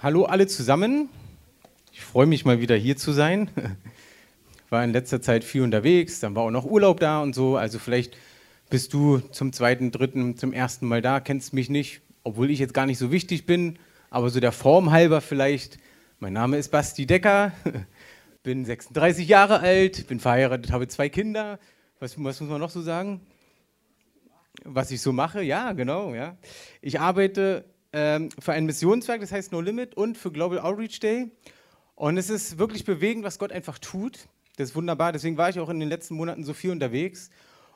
Hallo alle zusammen. Ich freue mich mal wieder hier zu sein. War in letzter Zeit viel unterwegs, dann war auch noch Urlaub da und so. Also vielleicht bist du zum zweiten, dritten, zum ersten Mal da, kennst mich nicht, obwohl ich jetzt gar nicht so wichtig bin, aber so der Form halber vielleicht. Mein Name ist Basti Decker, bin 36 Jahre alt, bin verheiratet, habe zwei Kinder. Was, was muss man noch so sagen? Was ich so mache? Ja, genau. Ja. Ich arbeite ähm, für ein Missionswerk, das heißt No Limit, und für Global Outreach Day. Und es ist wirklich bewegend, was Gott einfach tut. Das ist wunderbar. Deswegen war ich auch in den letzten Monaten so viel unterwegs.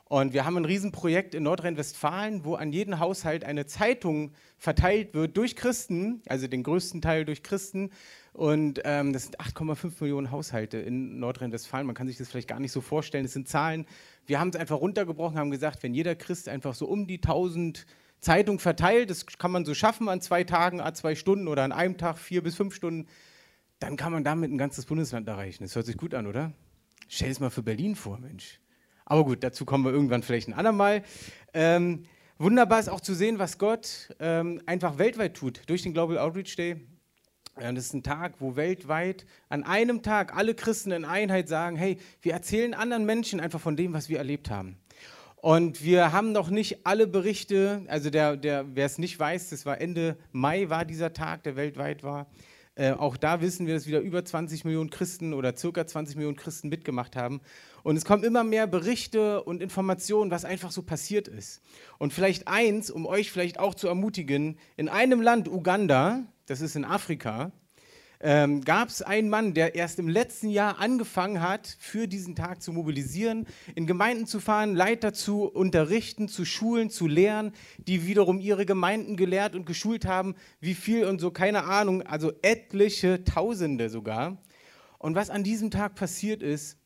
Und wir haben ein Riesenprojekt in Nordrhein-Westfalen, wo an jeden Haushalt eine Zeitung verteilt wird durch Christen, also den größten Teil durch Christen. Und ähm, das sind 8,5 Millionen Haushalte in Nordrhein-Westfalen. Man kann sich das vielleicht gar nicht so vorstellen. Das sind Zahlen. Wir haben es einfach runtergebrochen, haben gesagt, wenn jeder Christ einfach so um die 1000 Zeitung verteilt, das kann man so schaffen an zwei Tagen, a zwei Stunden oder an einem Tag vier bis fünf Stunden, dann kann man damit ein ganzes Bundesland erreichen. Das hört sich gut an, oder? Stell es mal für Berlin vor, Mensch. Aber gut, dazu kommen wir irgendwann vielleicht ein andermal. Ähm, wunderbar ist auch zu sehen, was Gott ähm, einfach weltweit tut durch den Global Outreach Day. Das ist ein Tag, wo weltweit an einem Tag alle Christen in Einheit sagen, hey, wir erzählen anderen Menschen einfach von dem, was wir erlebt haben. Und wir haben noch nicht alle Berichte, also der, der, wer es nicht weiß, das war Ende Mai war dieser Tag, der weltweit war. Äh, auch da wissen wir, dass wieder über 20 Millionen Christen oder circa 20 Millionen Christen mitgemacht haben. Und es kommen immer mehr Berichte und Informationen, was einfach so passiert ist. Und vielleicht eins, um euch vielleicht auch zu ermutigen, in einem Land, Uganda, das ist in Afrika, ähm, gab es einen Mann, der erst im letzten Jahr angefangen hat, für diesen Tag zu mobilisieren, in Gemeinden zu fahren, Leiter zu unterrichten, zu schulen, zu lehren, die wiederum ihre Gemeinden gelehrt und geschult haben, wie viel und so, keine Ahnung, also etliche Tausende sogar. Und was an diesem Tag passiert ist,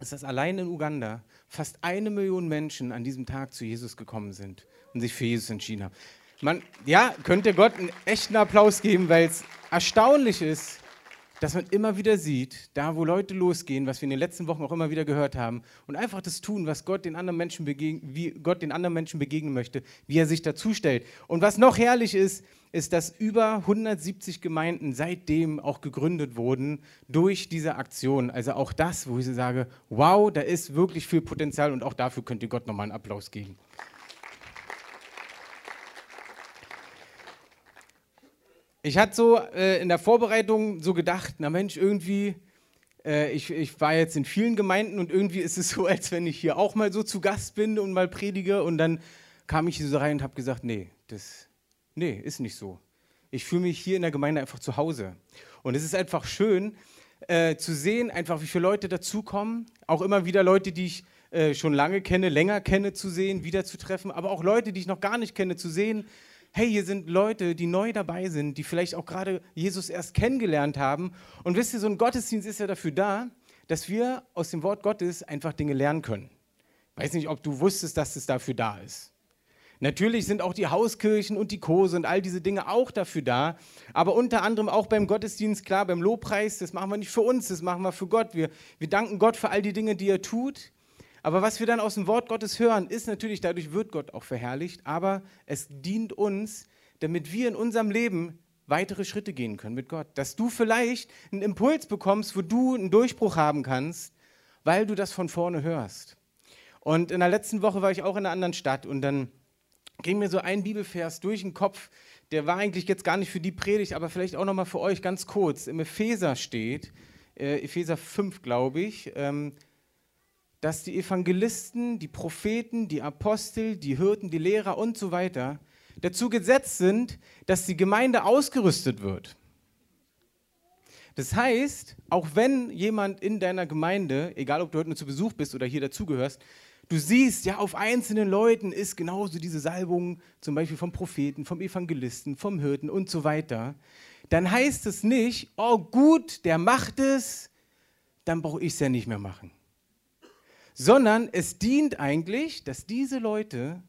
ist, dass allein in Uganda fast eine Million Menschen an diesem Tag zu Jesus gekommen sind und sich für Jesus entschieden haben. Man, ja, könnte Gott einen echten Applaus geben, weil es erstaunlich ist, dass man immer wieder sieht, da wo Leute losgehen, was wir in den letzten Wochen auch immer wieder gehört haben, und einfach das tun, was Gott den anderen Menschen begegnen, wie Gott den anderen Menschen begegnen möchte, wie er sich dazu stellt. Und was noch herrlich ist, ist, dass über 170 Gemeinden seitdem auch gegründet wurden durch diese Aktion. Also auch das, wo ich sage, wow, da ist wirklich viel Potenzial und auch dafür könnt ihr Gott nochmal einen Applaus geben. Ich hatte so äh, in der Vorbereitung so gedacht, na Mensch, irgendwie, äh, ich, ich war jetzt in vielen Gemeinden und irgendwie ist es so, als wenn ich hier auch mal so zu Gast bin und mal predige und dann kam ich hier so rein und habe gesagt, nee, das, nee, ist nicht so. Ich fühle mich hier in der Gemeinde einfach zu Hause. Und es ist einfach schön äh, zu sehen, einfach wie viele Leute dazukommen. Auch immer wieder Leute, die ich äh, schon lange kenne, länger kenne, zu sehen, wiederzutreffen. Aber auch Leute, die ich noch gar nicht kenne, zu sehen hey, hier sind Leute, die neu dabei sind, die vielleicht auch gerade Jesus erst kennengelernt haben. Und wisst ihr, so ein Gottesdienst ist ja dafür da, dass wir aus dem Wort Gottes einfach Dinge lernen können. Ich weiß nicht, ob du wusstest, dass es dafür da ist. Natürlich sind auch die Hauskirchen und die Kurse und all diese Dinge auch dafür da, aber unter anderem auch beim Gottesdienst, klar, beim Lobpreis, das machen wir nicht für uns, das machen wir für Gott. Wir, wir danken Gott für all die Dinge, die er tut. Aber was wir dann aus dem Wort Gottes hören, ist natürlich, dadurch wird Gott auch verherrlicht, aber es dient uns, damit wir in unserem Leben weitere Schritte gehen können mit Gott. Dass du vielleicht einen Impuls bekommst, wo du einen Durchbruch haben kannst, weil du das von vorne hörst. Und in der letzten Woche war ich auch in einer anderen Stadt und dann ging mir so ein Bibelvers durch den Kopf, der war eigentlich jetzt gar nicht für die Predigt, aber vielleicht auch nochmal für euch ganz kurz. Im Epheser steht, äh, Epheser 5, glaube ich, ähm, dass die Evangelisten, die Propheten, die Apostel, die Hirten, die Lehrer und so weiter dazu gesetzt sind, dass die Gemeinde ausgerüstet wird. Das heißt, auch wenn jemand in deiner Gemeinde, egal ob du heute nur zu Besuch bist oder hier dazugehörst, du siehst, ja, auf einzelnen Leuten ist genauso diese Salbung, zum Beispiel vom Propheten, vom Evangelisten, vom Hirten und so weiter, dann heißt es nicht, oh gut, der macht es, dann brauche ich es ja nicht mehr machen sondern es dient eigentlich, dass diese Leute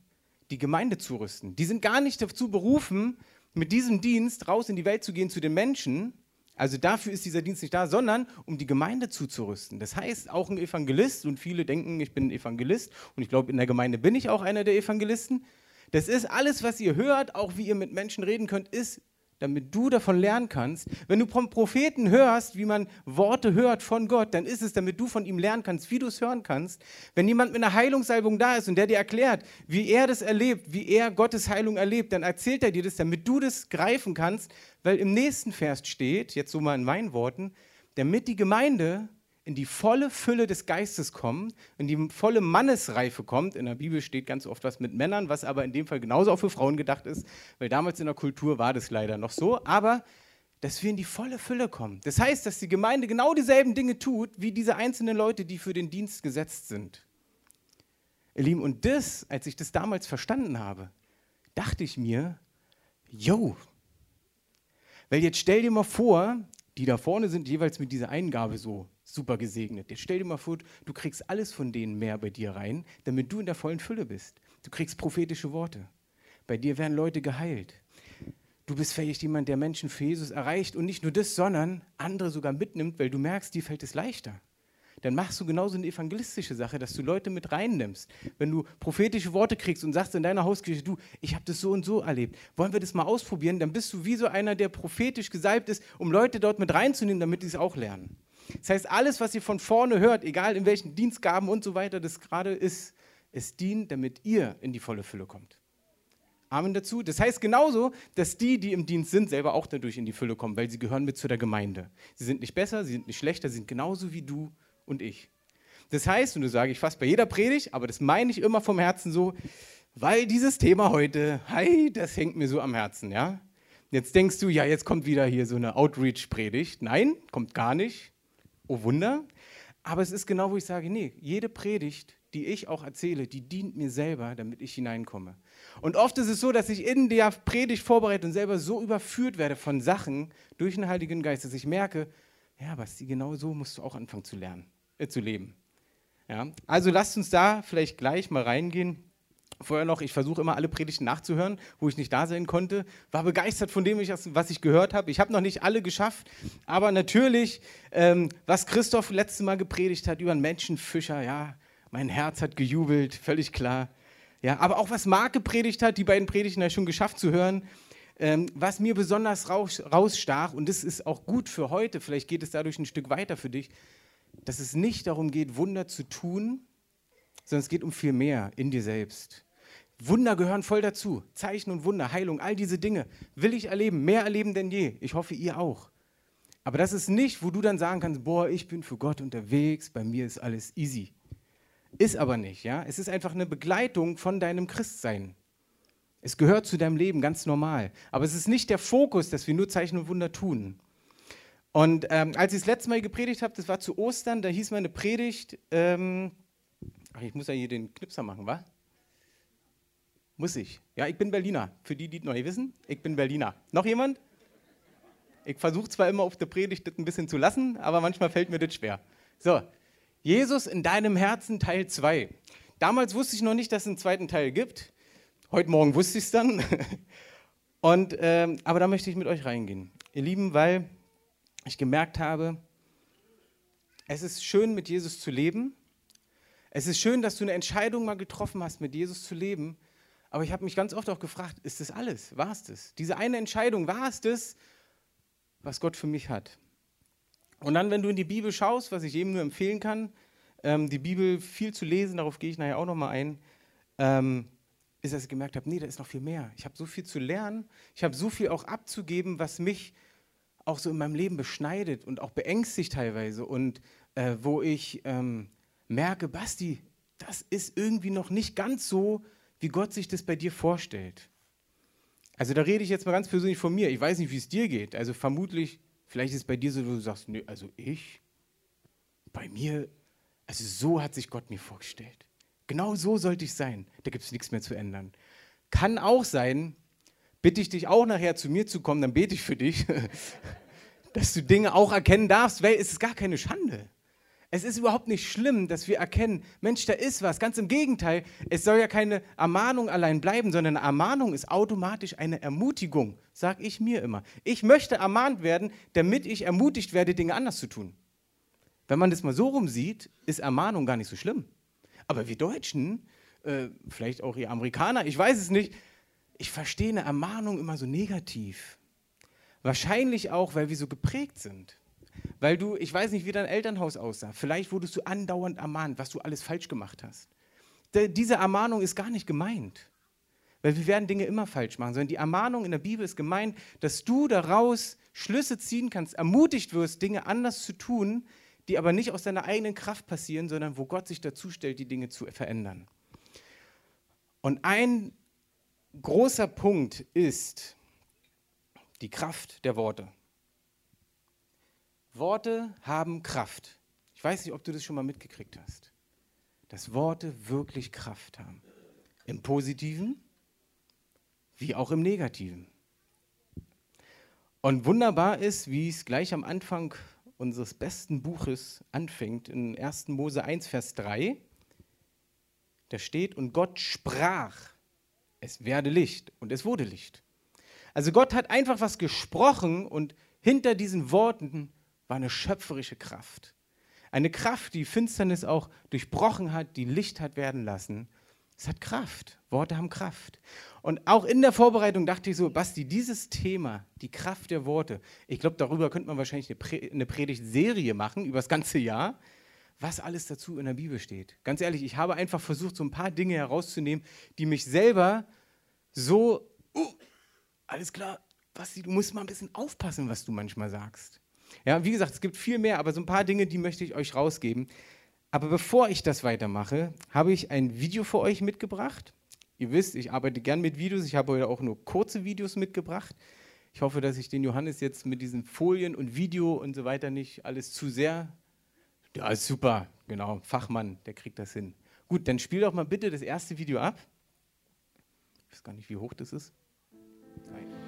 die Gemeinde zurüsten. Die sind gar nicht dazu berufen, mit diesem Dienst raus in die Welt zu gehen zu den Menschen. Also dafür ist dieser Dienst nicht da, sondern um die Gemeinde zuzurüsten. Das heißt, auch ein Evangelist, und viele denken, ich bin ein Evangelist, und ich glaube, in der Gemeinde bin ich auch einer der Evangelisten. Das ist alles, was ihr hört, auch wie ihr mit Menschen reden könnt, ist damit du davon lernen kannst. Wenn du vom Propheten hörst, wie man Worte hört von Gott, dann ist es, damit du von ihm lernen kannst, wie du es hören kannst. Wenn jemand mit einer Heilungsalbung da ist und der dir erklärt, wie er das erlebt, wie er Gottes Heilung erlebt, dann erzählt er dir das, damit du das greifen kannst, weil im nächsten Vers steht, jetzt so mal in meinen Worten, damit die Gemeinde in die volle Fülle des Geistes kommt, in die volle Mannesreife kommt. In der Bibel steht ganz oft was mit Männern, was aber in dem Fall genauso auch für Frauen gedacht ist, weil damals in der Kultur war das leider noch so. Aber dass wir in die volle Fülle kommen. Das heißt, dass die Gemeinde genau dieselben Dinge tut, wie diese einzelnen Leute, die für den Dienst gesetzt sind. Ihr Lieben, und das, als ich das damals verstanden habe, dachte ich mir, yo, weil jetzt stell dir mal vor, die da vorne sind jeweils mit dieser Eingabe so super gesegnet. Jetzt stell dir mal vor, du kriegst alles von denen mehr bei dir rein, damit du in der vollen Fülle bist. Du kriegst prophetische Worte. Bei dir werden Leute geheilt. Du bist vielleicht jemand, der Menschen für Jesus erreicht und nicht nur das, sondern andere sogar mitnimmt, weil du merkst, dir fällt es leichter. Dann machst du genauso eine evangelistische Sache, dass du Leute mit reinnimmst. Wenn du prophetische Worte kriegst und sagst in deiner Hausgeschichte, du, ich habe das so und so erlebt, wollen wir das mal ausprobieren, dann bist du wie so einer, der prophetisch gesalbt ist, um Leute dort mit reinzunehmen, damit sie es auch lernen. Das heißt, alles, was ihr von vorne hört, egal in welchen Dienstgaben und so weiter das gerade ist, es dient, damit ihr in die volle Fülle kommt. Amen dazu. Das heißt genauso, dass die, die im Dienst sind, selber auch dadurch in die Fülle kommen, weil sie gehören mit zu der Gemeinde. Sie sind nicht besser, sie sind nicht schlechter, sie sind genauso wie du und ich. Das heißt, und das sage ich fast bei jeder Predigt, aber das meine ich immer vom Herzen so, weil dieses Thema heute, hi, das hängt mir so am Herzen, ja. Jetzt denkst du, ja, jetzt kommt wieder hier so eine Outreach-Predigt. Nein, kommt gar nicht oh Wunder. Aber es ist genau, wo ich sage, nee, jede Predigt, die ich auch erzähle, die dient mir selber, damit ich hineinkomme. Und oft ist es so, dass ich in der Predigt vorbereite und selber so überführt werde von Sachen durch den Heiligen Geist, dass ich merke, ja, Basti, genau so musst du auch anfangen zu lernen, äh, zu leben. Ja? Also lasst uns da vielleicht gleich mal reingehen vorher noch, ich versuche immer alle Predigten nachzuhören, wo ich nicht da sein konnte. War begeistert von dem, was ich gehört habe. Ich habe noch nicht alle geschafft, aber natürlich, ähm, was Christoph letztes Mal gepredigt hat über einen Menschenfischer, ja, mein Herz hat gejubelt, völlig klar. Ja, aber auch was Marc gepredigt hat, die beiden Predigten ja schon geschafft zu hören. Ähm, was mir besonders raus, rausstach, und das ist auch gut für heute, vielleicht geht es dadurch ein Stück weiter für dich, dass es nicht darum geht, Wunder zu tun, sondern es geht um viel mehr in dir selbst. Wunder gehören voll dazu. Zeichen und Wunder, Heilung, all diese Dinge will ich erleben, mehr erleben denn je. Ich hoffe, ihr auch. Aber das ist nicht, wo du dann sagen kannst, boah, ich bin für Gott unterwegs, bei mir ist alles easy. Ist aber nicht, ja? Es ist einfach eine Begleitung von deinem Christsein. Es gehört zu deinem Leben ganz normal. Aber es ist nicht der Fokus, dass wir nur Zeichen und Wunder tun. Und ähm, als ich das letzte Mal gepredigt habe, das war zu Ostern, da hieß meine Predigt, ähm, ach, ich muss ja hier den Knipser machen, wa? Muss ich. Ja, ich bin Berliner. Für die, die es noch nicht wissen, ich bin Berliner. Noch jemand? Ich versuche zwar immer auf der Predigt das ein bisschen zu lassen, aber manchmal fällt mir das schwer. So, Jesus in deinem Herzen Teil 2. Damals wusste ich noch nicht, dass es einen zweiten Teil gibt. Heute Morgen wusste ich es dann. Und, ähm, aber da möchte ich mit euch reingehen. Ihr Lieben, weil ich gemerkt habe, es ist schön, mit Jesus zu leben. Es ist schön, dass du eine Entscheidung mal getroffen hast, mit Jesus zu leben. Aber ich habe mich ganz oft auch gefragt, ist das alles? War es das? Diese eine Entscheidung, war es das, was Gott für mich hat? Und dann, wenn du in die Bibel schaust, was ich jedem nur empfehlen kann, ähm, die Bibel viel zu lesen, darauf gehe ich nachher auch nochmal ein, ähm, ist, dass ich gemerkt habe, nee, da ist noch viel mehr. Ich habe so viel zu lernen, ich habe so viel auch abzugeben, was mich auch so in meinem Leben beschneidet und auch beängstigt teilweise und äh, wo ich ähm, merke, Basti, das ist irgendwie noch nicht ganz so, wie Gott sich das bei dir vorstellt. Also da rede ich jetzt mal ganz persönlich von mir. Ich weiß nicht, wie es dir geht. Also vermutlich, vielleicht ist es bei dir so, wo du sagst, nee, also ich, bei mir, also so hat sich Gott mir vorgestellt. Genau so sollte ich sein. Da gibt es nichts mehr zu ändern. Kann auch sein, bitte ich dich auch nachher zu mir zu kommen, dann bete ich für dich, dass du Dinge auch erkennen darfst, weil es ist gar keine Schande. Es ist überhaupt nicht schlimm, dass wir erkennen, Mensch, da ist was. Ganz im Gegenteil, es soll ja keine Ermahnung allein bleiben, sondern eine Ermahnung ist automatisch eine Ermutigung, sage ich mir immer. Ich möchte ermahnt werden, damit ich ermutigt werde, Dinge anders zu tun. Wenn man das mal so rum sieht, ist Ermahnung gar nicht so schlimm. Aber wir Deutschen, äh, vielleicht auch ihr Amerikaner, ich weiß es nicht, ich verstehe eine Ermahnung immer so negativ. Wahrscheinlich auch, weil wir so geprägt sind. Weil du, ich weiß nicht, wie dein Elternhaus aussah. Vielleicht wurdest du andauernd ermahnt, was du alles falsch gemacht hast. Diese Ermahnung ist gar nicht gemeint. Weil wir werden Dinge immer falsch machen, sondern die Ermahnung in der Bibel ist gemeint, dass du daraus Schlüsse ziehen kannst, ermutigt wirst, Dinge anders zu tun, die aber nicht aus deiner eigenen Kraft passieren, sondern wo Gott sich dazu stellt, die Dinge zu verändern. Und ein großer Punkt ist die Kraft der Worte. Worte haben Kraft. Ich weiß nicht, ob du das schon mal mitgekriegt hast. Dass Worte wirklich Kraft haben. Im Positiven wie auch im Negativen. Und wunderbar ist, wie es gleich am Anfang unseres besten Buches anfängt, in 1. Mose 1, Vers 3. Da steht, und Gott sprach, es werde Licht und es wurde Licht. Also Gott hat einfach was gesprochen und hinter diesen Worten war eine schöpferische Kraft. Eine Kraft, die Finsternis auch durchbrochen hat, die Licht hat werden lassen. Es hat Kraft. Worte haben Kraft. Und auch in der Vorbereitung dachte ich so, Basti, dieses Thema, die Kraft der Worte, ich glaube, darüber könnte man wahrscheinlich eine, Predigtserie machen, über das ganze Jahr, was alles dazu in der Bibel steht. Ganz ehrlich, ich habe einfach versucht, so ein paar Dinge herauszunehmen, die mich selber so, uh, alles klar, Basti, du musst mal ein bisschen aufpassen, was du manchmal sagst. Ja, wie gesagt, es gibt viel mehr, aber so ein paar Dinge, die möchte ich euch rausgeben. Aber bevor ich das weitermache, habe ich ein Video für euch mitgebracht. Ihr wisst, ich arbeite gern mit Videos. Ich habe heute auch nur kurze Videos mitgebracht. Ich hoffe, dass ich den Johannes jetzt mit diesen Folien und Video und so weiter nicht alles zu sehr. Ja, super, genau. Fachmann, der kriegt das hin. Gut, dann spiel doch mal bitte das erste Video ab. Ich weiß gar nicht, wie hoch das ist. Nein.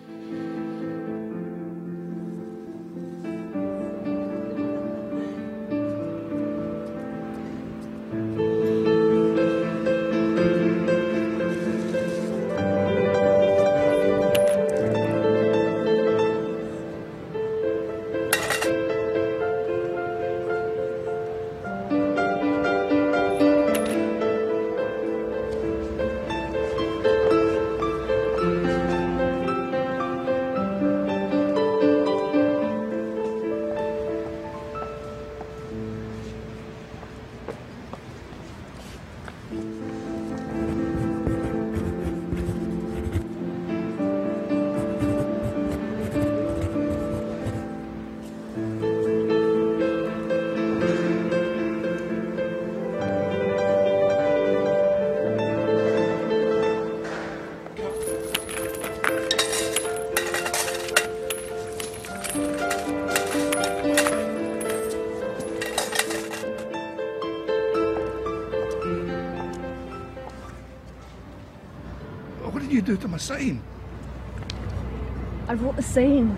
Do to my sign? I wrote the same,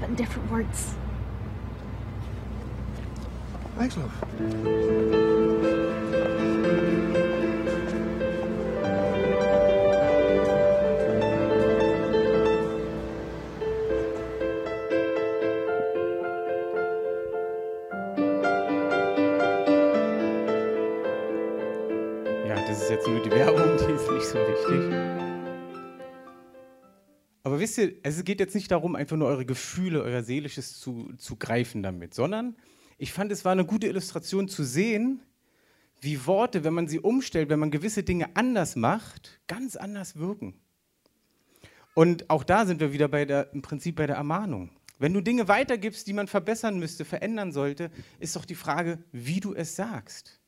but in different words. Thanks, love. Wisst ihr, es geht jetzt nicht darum, einfach nur eure Gefühle, euer Seelisches zu, zu greifen damit, sondern ich fand, es war eine gute Illustration zu sehen, wie Worte, wenn man sie umstellt, wenn man gewisse Dinge anders macht, ganz anders wirken. Und auch da sind wir wieder bei der, im Prinzip bei der Ermahnung. Wenn du Dinge weitergibst, die man verbessern müsste, verändern sollte, ist doch die Frage, wie du es sagst.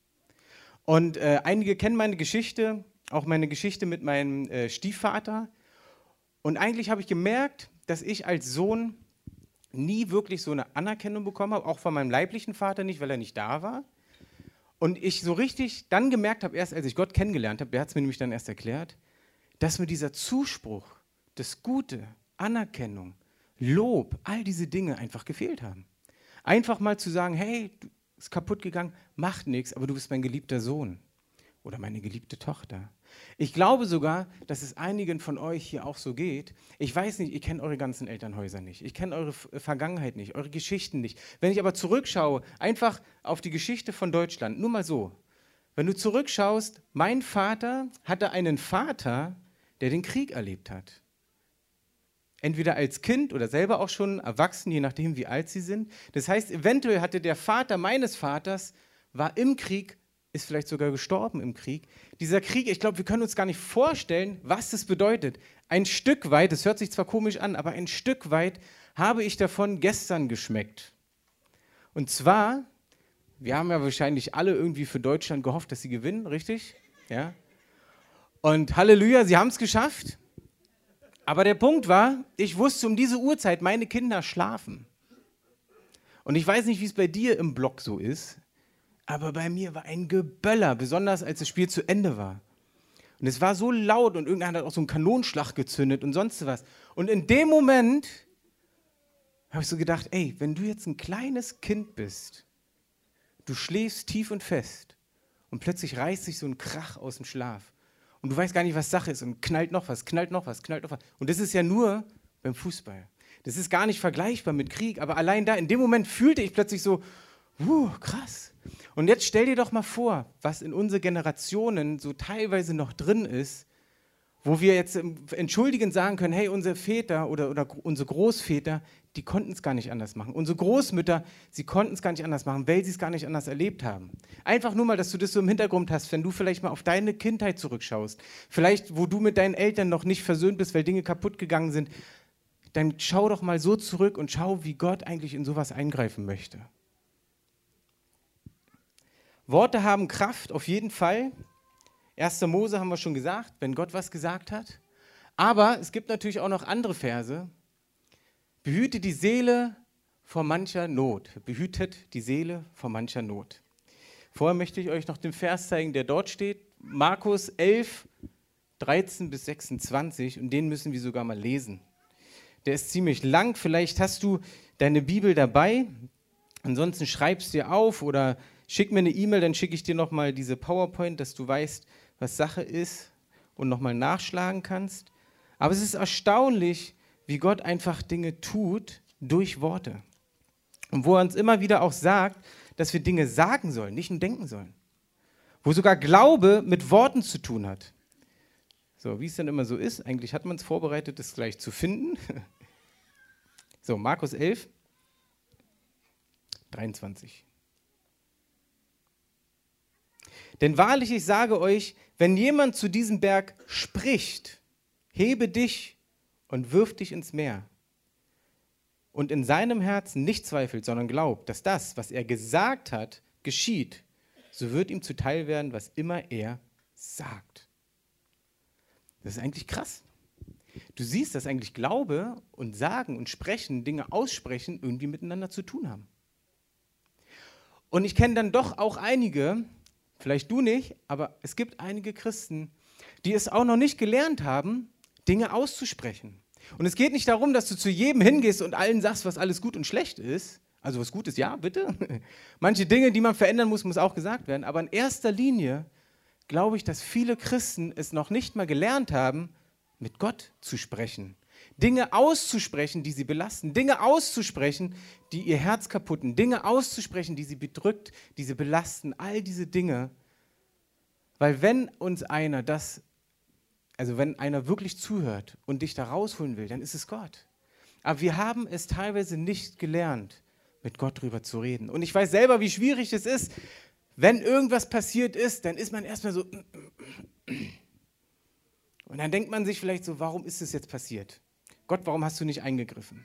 Und äh, einige kennen meine Geschichte, auch meine Geschichte mit meinem äh, Stiefvater. Und eigentlich habe ich gemerkt, dass ich als Sohn nie wirklich so eine Anerkennung bekommen habe, auch von meinem leiblichen Vater nicht, weil er nicht da war. Und ich so richtig dann gemerkt habe, erst als ich Gott kennengelernt habe, der hat es mir nämlich dann erst erklärt, dass mir dieser Zuspruch, das Gute, Anerkennung, Lob, all diese Dinge einfach gefehlt haben. Einfach mal zu sagen, hey, du ist kaputt gegangen, macht nichts, aber du bist mein geliebter Sohn oder meine geliebte Tochter. Ich glaube sogar, dass es einigen von euch hier auch so geht. Ich weiß nicht, ich kenne eure ganzen Elternhäuser nicht. Ich kenne eure Vergangenheit nicht, eure Geschichten nicht. Wenn ich aber zurückschaue, einfach auf die Geschichte von Deutschland, nur mal so. Wenn du zurückschaust, mein Vater hatte einen Vater, der den Krieg erlebt hat. entweder als Kind oder selber auch schon erwachsen, je nachdem, wie alt sie sind. Das heißt, eventuell hatte der Vater meines Vaters, war im Krieg, ist vielleicht sogar gestorben im Krieg. Dieser Krieg, ich glaube, wir können uns gar nicht vorstellen, was das bedeutet. Ein Stück weit, das hört sich zwar komisch an, aber ein Stück weit habe ich davon gestern geschmeckt. Und zwar, wir haben ja wahrscheinlich alle irgendwie für Deutschland gehofft, dass sie gewinnen, richtig? Ja. Und Halleluja, sie haben es geschafft. Aber der Punkt war, ich wusste um diese Uhrzeit, meine Kinder schlafen. Und ich weiß nicht, wie es bei dir im Block so ist, aber bei mir war ein Geböller, besonders als das Spiel zu Ende war. Und es war so laut und irgendeiner hat auch so einen Kanonschlag gezündet und sonst was. Und in dem Moment habe ich so gedacht, ey, wenn du jetzt ein kleines Kind bist, du schläfst tief und fest und plötzlich reißt sich so ein Krach aus dem Schlaf und du weißt gar nicht, was Sache ist und knallt noch was, knallt noch was, knallt noch was. Und das ist ja nur beim Fußball. Das ist gar nicht vergleichbar mit Krieg, aber allein da, in dem Moment fühlte ich plötzlich so, uh, krass. Und jetzt stell dir doch mal vor, was in unsere Generationen so teilweise noch drin ist, wo wir jetzt entschuldigend sagen können, hey, unsere Väter oder, oder unsere Großväter, die konnten es gar nicht anders machen. Unsere Großmütter, sie konnten es gar nicht anders machen, weil sie es gar nicht anders erlebt haben. Einfach nur mal, dass du das so im Hintergrund hast, wenn du vielleicht mal auf deine Kindheit zurückschaust, vielleicht wo du mit deinen Eltern noch nicht versöhnt bist, weil Dinge kaputt gegangen sind, dann schau doch mal so zurück und schau, wie Gott eigentlich in sowas eingreifen möchte. Worte haben Kraft, auf jeden Fall. 1. Mose haben wir schon gesagt, wenn Gott was gesagt hat. Aber es gibt natürlich auch noch andere Verse, Behüte die Seele vor mancher Not. Behütet die Seele vor mancher Not. Vorher möchte ich euch noch den Vers zeigen, der dort steht. Markus 11, 13 bis 26. Und den müssen wir sogar mal lesen. Der ist ziemlich lang. Vielleicht hast du deine Bibel dabei. Ansonsten schreibst dir auf oder schick mir eine E-Mail, dann schicke ich dir nochmal diese PowerPoint, dass du weißt, was Sache ist und nochmal nachschlagen kannst. Aber es ist erstaunlich, wie Gott einfach Dinge tut durch Worte. Und wo er uns immer wieder auch sagt, dass wir Dinge sagen sollen, nicht nur denken sollen. Wo sogar Glaube mit Worten zu tun hat. So, wie es dann immer so ist, eigentlich hat man es vorbereitet, das gleich zu finden. So, Markus 11, 23. Denn wahrlich, ich sage euch, wenn jemand zu diesem Berg spricht, hebe dich und wirft dich ins Meer und in seinem Herzen nicht zweifelt, sondern glaubt, dass das, was er gesagt hat, geschieht, so wird ihm zuteil werden, was immer er sagt. Das ist eigentlich krass. Du siehst, dass eigentlich Glaube und Sagen und Sprechen, Dinge aussprechen, irgendwie miteinander zu tun haben. Und ich kenne dann doch auch einige, vielleicht du nicht, aber es gibt einige Christen, die es auch noch nicht gelernt haben, Dinge auszusprechen. Und es geht nicht darum, dass du zu jedem hingehst und allen sagst, was alles gut und schlecht ist. Also was gut ist, ja, bitte. Manche Dinge, die man verändern muss, muss auch gesagt werden. Aber in erster Linie glaube ich, dass viele Christen es noch nicht mal gelernt haben, mit Gott zu sprechen. Dinge auszusprechen, die sie belasten. Dinge auszusprechen, die ihr Herz kaputten. Dinge auszusprechen, die sie bedrückt, die sie belasten. All diese Dinge. Weil wenn uns einer das also wenn einer wirklich zuhört und dich da rausholen will, dann ist es Gott. Aber wir haben es teilweise nicht gelernt, mit Gott drüber zu reden. Und ich weiß selber, wie schwierig es ist, wenn irgendwas passiert ist, dann ist man erstmal so. Und dann denkt man sich vielleicht so, warum ist es jetzt passiert? Gott, warum hast du nicht eingegriffen?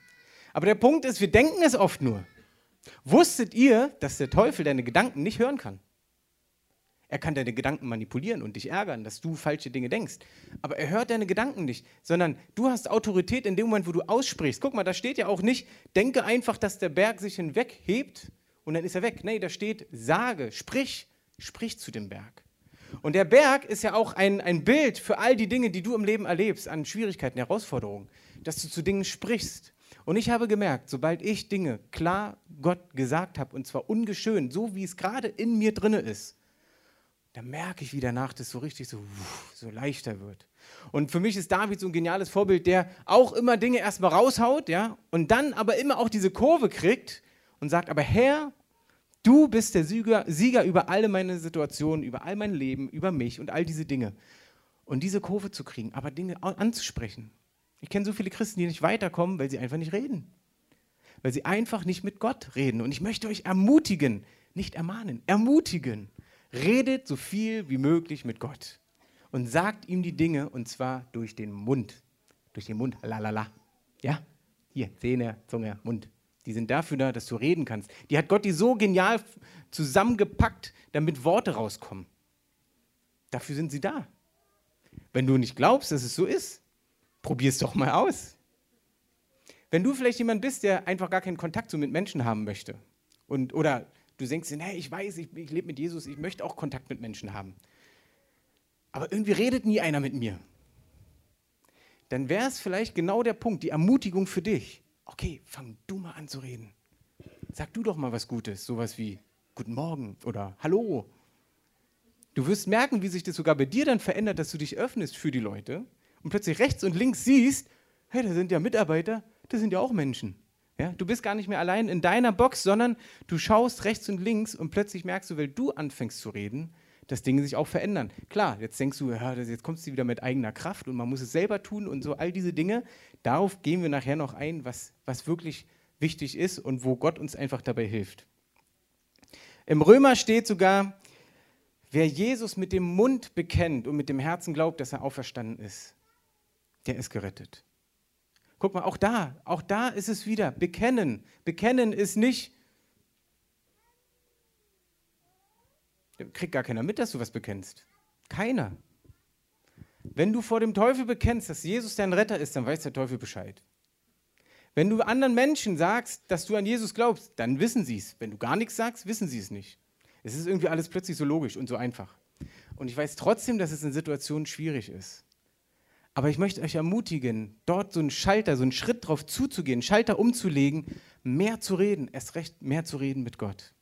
Aber der Punkt ist, wir denken es oft nur. Wusstet ihr, dass der Teufel deine Gedanken nicht hören kann? Er kann deine Gedanken manipulieren und dich ärgern, dass du falsche Dinge denkst. Aber er hört deine Gedanken nicht, sondern du hast Autorität in dem Moment, wo du aussprichst. Guck mal, da steht ja auch nicht, denke einfach, dass der Berg sich hinweghebt und dann ist er weg. Nee, da steht, sage, sprich, sprich zu dem Berg. Und der Berg ist ja auch ein, ein Bild für all die Dinge, die du im Leben erlebst, an Schwierigkeiten, Herausforderungen, dass du zu Dingen sprichst. Und ich habe gemerkt, sobald ich Dinge klar Gott gesagt habe, und zwar ungeschönt, so wie es gerade in mir drinne ist, da merke ich, wie danach das so richtig so, so leichter wird. Und für mich ist David so ein geniales Vorbild, der auch immer Dinge erstmal raushaut, ja, und dann aber immer auch diese Kurve kriegt und sagt, aber Herr, du bist der Sieger, Sieger über alle meine Situationen, über all mein Leben, über mich und all diese Dinge. Und diese Kurve zu kriegen, aber Dinge anzusprechen. Ich kenne so viele Christen, die nicht weiterkommen, weil sie einfach nicht reden. Weil sie einfach nicht mit Gott reden. Und ich möchte euch ermutigen, nicht ermahnen, ermutigen. Redet so viel wie möglich mit Gott und sagt ihm die Dinge und zwar durch den Mund. Durch den Mund, lalala. Ja, hier, Zähne, Zunge, Mund. Die sind dafür da, dass du reden kannst. Die hat Gott die so genial zusammengepackt, damit Worte rauskommen. Dafür sind sie da. Wenn du nicht glaubst, dass es so ist, probier es doch mal aus. Wenn du vielleicht jemand bist, der einfach gar keinen Kontakt so mit Menschen haben möchte und, oder du denkst dir, hey, ich weiß, ich, ich lebe mit Jesus, ich möchte auch Kontakt mit Menschen haben, aber irgendwie redet nie einer mit mir, dann wäre es vielleicht genau der Punkt, die Ermutigung für dich. Okay, fang du mal an zu reden. Sag du doch mal was Gutes, sowas wie Guten Morgen oder Hallo Du wirst merken, wie sich das sogar bei dir dann verändert, dass du dich öffnest für die Leute und plötzlich rechts und links siehst, hey, da sind ja Mitarbeiter, das sind ja auch Menschen. Ja, du bist gar nicht mehr allein in deiner Box, sondern du schaust rechts und links und plötzlich merkst du, weil du anfängst zu reden, dass Dinge sich auch verändern. Klar, jetzt denkst du, ja, jetzt kommst du wieder mit eigener Kraft und man muss es selber tun und so all diese Dinge. Darauf gehen wir nachher noch ein, was, was wirklich wichtig ist und wo Gott uns einfach dabei hilft. Im Römer steht sogar, Wer Jesus mit dem Mund bekennt und mit dem Herzen glaubt, dass er auferstanden ist, der ist gerettet. Guck mal, auch da, auch da ist es wieder bekennen. Bekennen ist nicht kriegt gar keiner mit, dass du was bekennst. Keiner. Wenn du vor dem Teufel bekennst, dass Jesus dein Retter ist, dann weiß der Teufel Bescheid. Wenn du anderen Menschen sagst, dass du an Jesus glaubst, dann wissen sie es. Wenn du gar nichts sagst, wissen sie es nicht. Es ist irgendwie alles plötzlich so logisch und so einfach. Und ich weiß trotzdem, dass es in Situationen schwierig ist. Aber ich möchte euch ermutigen, dort so einen Schalter, so einen Schritt drauf zuzugehen, Schalter umzulegen, mehr zu reden, erst recht mehr zu reden mit Gott.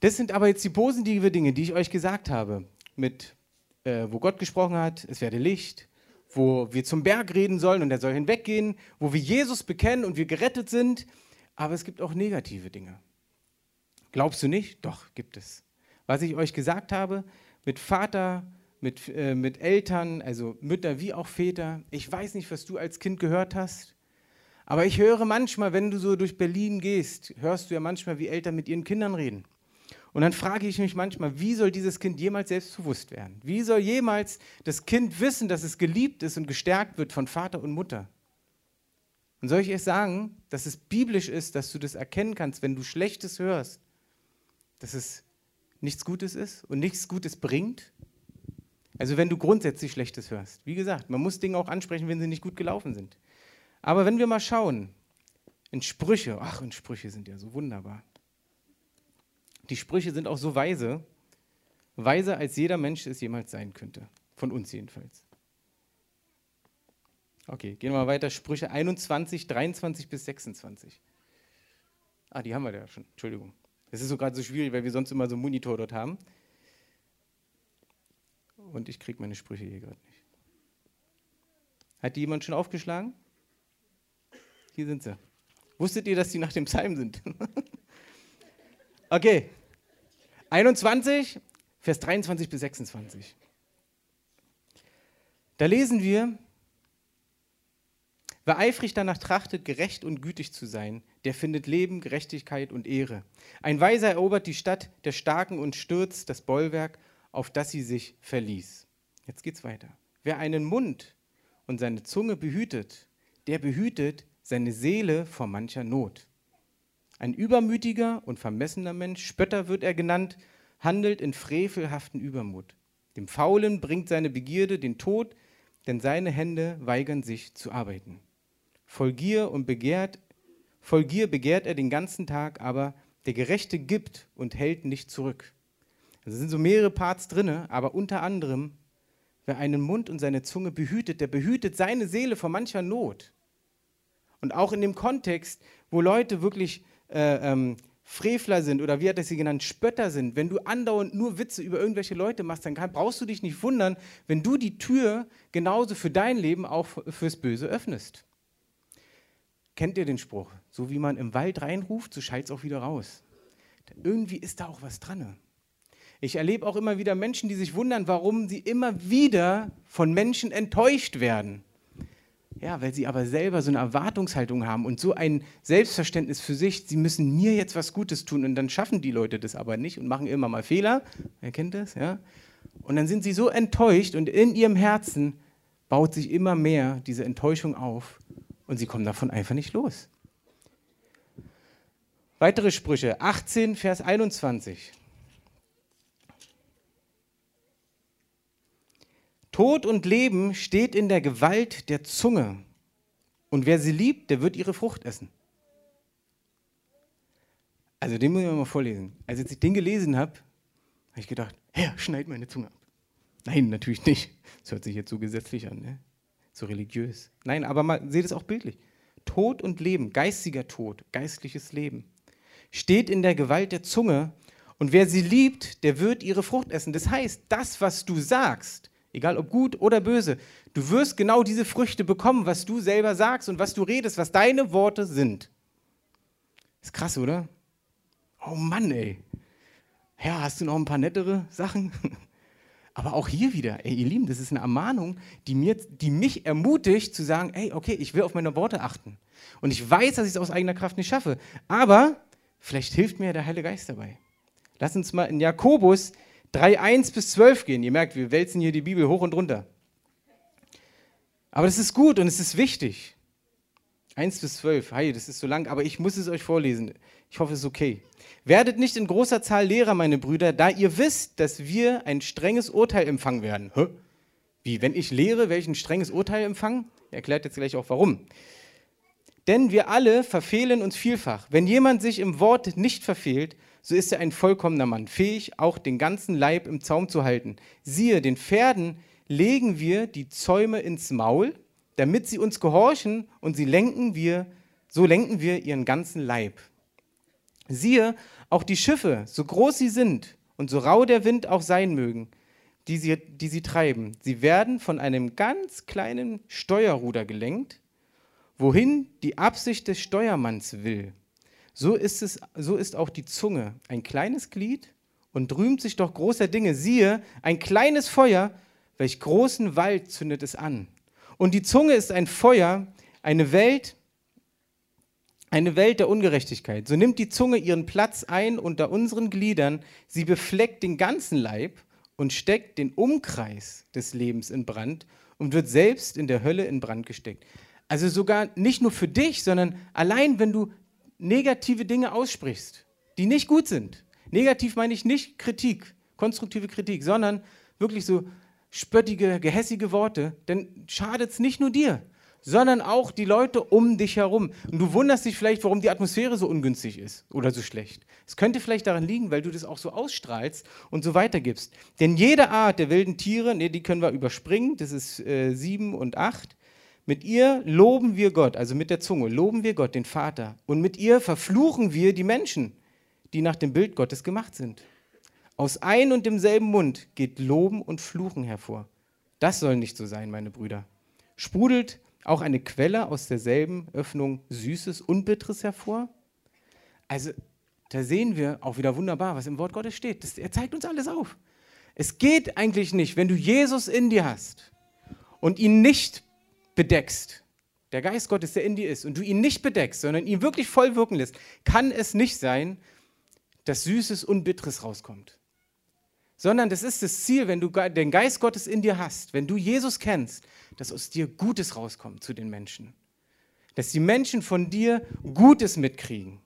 Das sind aber jetzt die positive Dinge, die ich euch gesagt habe, mit äh, wo Gott gesprochen hat, es werde Licht, wo wir zum Berg reden sollen und er soll hinweggehen, wo wir Jesus bekennen und wir gerettet sind. Aber es gibt auch negative Dinge. Glaubst du nicht? Doch, gibt es. Was ich euch gesagt habe, mit Vater, mit, äh, mit Eltern, also Mütter wie auch Väter, ich weiß nicht, was du als Kind gehört hast, aber ich höre manchmal, wenn du so durch Berlin gehst, hörst du ja manchmal, wie Eltern mit ihren Kindern reden. Und dann frage ich mich manchmal, wie soll dieses Kind jemals selbstbewusst werden? Wie soll jemals das Kind wissen, dass es geliebt ist und gestärkt wird von Vater und Mutter? Und soll ich erst sagen, dass es biblisch ist, dass du das erkennen kannst, wenn du Schlechtes hörst, dass es nichts Gutes ist und nichts Gutes bringt? Also wenn du grundsätzlich Schlechtes hörst. Wie gesagt, man muss Dinge auch ansprechen, wenn sie nicht gut gelaufen sind. Aber wenn wir mal schauen, in Sprüche, ach, in Sprüche sind ja so wunderbar. Die Sprüche sind auch so weise, weiser als jeder Mensch es jemals sein könnte. Von uns jedenfalls. Okay, gehen wir mal weiter. Sprüche 21, 23 bis 26. Ah, die haben wir ja schon. Entschuldigung. Es ist so gerade so schwierig, weil wir sonst immer so einen Monitor dort haben. Und ich kriege meine Sprüche hier gerade nicht. Hat die jemand schon aufgeschlagen? Hier sind sie. Wusstet ihr, dass die nach dem Psalm sind? okay. 21, Vers 23 bis 26. Da lesen wir, Wer eifrig danach trachtet, gerecht und gütig zu sein, der findet Leben, Gerechtigkeit und Ehre. Ein Weiser erobert die Stadt der Starken und stürzt das Bollwerk, auf das sie sich verließ. Jetzt geht's weiter. Wer einen Mund und seine Zunge behütet, der behütet seine Seele vor mancher Not. Ein übermütiger und vermessener Mensch, Spötter wird er genannt, handelt in frevelhaften Übermut. Dem Faulen bringt seine Begierde den Tod, denn seine Hände weigern sich zu arbeiten. Voll Gier und begehrt, voll Gier begehrt er den ganzen Tag, aber der Gerechte gibt und hält nicht zurück. Also sind so mehrere Parts drin, aber unter anderem, wer einen Mund und seine Zunge behütet, der behütet seine Seele vor mancher Not. Und auch in dem Kontext, wo Leute wirklich äh, ähm, Frevler sind oder wie hat er sie genannt, Spötter sind, wenn du andauernd nur Witze über irgendwelche Leute machst, dann kann, brauchst du dich nicht wundern, wenn du die Tür genauso für dein Leben auch fürs Böse öffnest. Kennt ihr den Spruch? So wie man im Wald reinruft, so schallt es auch wieder raus. Irgendwie ist da auch was dran. Ich erlebe auch immer wieder Menschen, die sich wundern, warum sie immer wieder von Menschen enttäuscht werden. Ja, weil sie aber selber so eine Erwartungshaltung haben und so ein Selbstverständnis für sich, sie müssen mir jetzt was Gutes tun und dann schaffen die Leute das aber nicht und machen immer mal Fehler. Wer kennt das? Ja? Und dann sind sie so enttäuscht und in ihrem Herzen baut sich immer mehr diese Enttäuschung auf und sie kommen davon einfach nicht los. Weitere Sprüche, 18, Vers 21. Tod und Leben steht in der Gewalt der Zunge. Und wer sie liebt, der wird ihre Frucht essen. Also den muss ich mal vorlesen. Als ich den gelesen habe, habe ich gedacht, Herr, schneid meine Zunge ab. Nein, natürlich nicht. Das hört sich jetzt so gesetzlich an, ne? so religiös. Nein, aber mal, seht es auch bildlich. Tod und Leben, geistiger Tod, geistliches Leben, steht in der Gewalt der Zunge. Und wer sie liebt, der wird ihre Frucht essen. Das heißt, das, was du sagst, egal ob gut oder böse, du wirst genau diese Früchte bekommen, was du selber sagst und was du redest, was deine Worte sind. Ist krass, oder? Oh Mann, ey. Ja, hast du noch ein paar nettere Sachen? Aber auch hier wieder, ey, ihr Lieben, das ist eine Ermahnung, die, mir, die mich ermutigt zu sagen, ey, okay, ich will auf meine Worte achten. Und ich weiß, dass ich es aus eigener Kraft nicht schaffe. Aber vielleicht hilft mir der Heilige Geist dabei. Lass uns mal in Jakobus 3, 1 bis 12 gehen. Ihr merkt, wir wälzen hier die Bibel hoch und runter. Aber das ist gut und es ist wichtig. 1 bis 12, hey, das ist so lang, aber ich muss es euch vorlesen. Ich hoffe, es ist okay. Werdet nicht in großer Zahl Lehrer, meine Brüder, da ihr wisst, dass wir ein strenges Urteil empfangen werden. Hä? Wie, wenn ich lehre, werde ich ein strenges Urteil empfangen? Er erklärt jetzt gleich auch warum. Denn wir alle verfehlen uns vielfach. Wenn jemand sich im Wort nicht verfehlt, so ist er ein vollkommener Mann, fähig, auch den ganzen Leib im Zaum zu halten. Siehe, den Pferden legen wir die Zäume ins Maul, damit sie uns gehorchen und sie lenken wir, so lenken wir ihren ganzen Leib. Siehe, auch die Schiffe, so groß sie sind und so rau der Wind auch sein mögen, die sie, die sie treiben, sie werden von einem ganz kleinen Steuerruder gelenkt, wohin die Absicht des Steuermanns will. So ist, es, so ist auch die Zunge ein kleines Glied und rühmt sich doch großer Dinge. Siehe, ein kleines Feuer, welch großen Wald zündet es an. Und die Zunge ist ein Feuer, eine Welt, eine Welt der Ungerechtigkeit. So nimmt die Zunge ihren Platz ein unter unseren Gliedern, sie befleckt den ganzen Leib und steckt den Umkreis des Lebens in Brand und wird selbst in der Hölle in Brand gesteckt. Also sogar nicht nur für dich, sondern allein wenn du negative Dinge aussprichst, die nicht gut sind. Negativ meine ich nicht Kritik, konstruktive Kritik, sondern wirklich so spöttige, gehässige Worte, dann schadet es nicht nur dir, sondern auch die Leute um dich herum. Und du wunderst dich vielleicht, warum die Atmosphäre so ungünstig ist oder so schlecht. Es könnte vielleicht daran liegen, weil du das auch so ausstrahlst und so weitergibst. Denn jede Art der wilden Tiere, nee, die können wir überspringen, das ist äh, sieben und acht. Mit ihr loben wir Gott, also mit der Zunge, loben wir Gott, den Vater. Und mit ihr verfluchen wir die Menschen, die nach dem Bild Gottes gemacht sind. Aus ein und demselben Mund geht Loben und Fluchen hervor. Das soll nicht so sein, meine Brüder. Sprudelt auch eine Quelle aus derselben Öffnung Süßes und Bitteres hervor? Also, da sehen wir auch wieder wunderbar, was im Wort Gottes steht. Das, er zeigt uns alles auf. Es geht eigentlich nicht, wenn du Jesus in dir hast und ihn nicht bedeckst, der Geist Gottes, der in dir ist, und du ihn nicht bedeckst, sondern ihn wirklich voll wirken lässt, kann es nicht sein, dass Süßes und Bitteres rauskommt. Sondern das ist das Ziel, wenn du den Geist Gottes in dir hast, wenn du Jesus kennst, dass aus dir Gutes rauskommt zu den Menschen. Dass die Menschen von dir Gutes mitkriegen.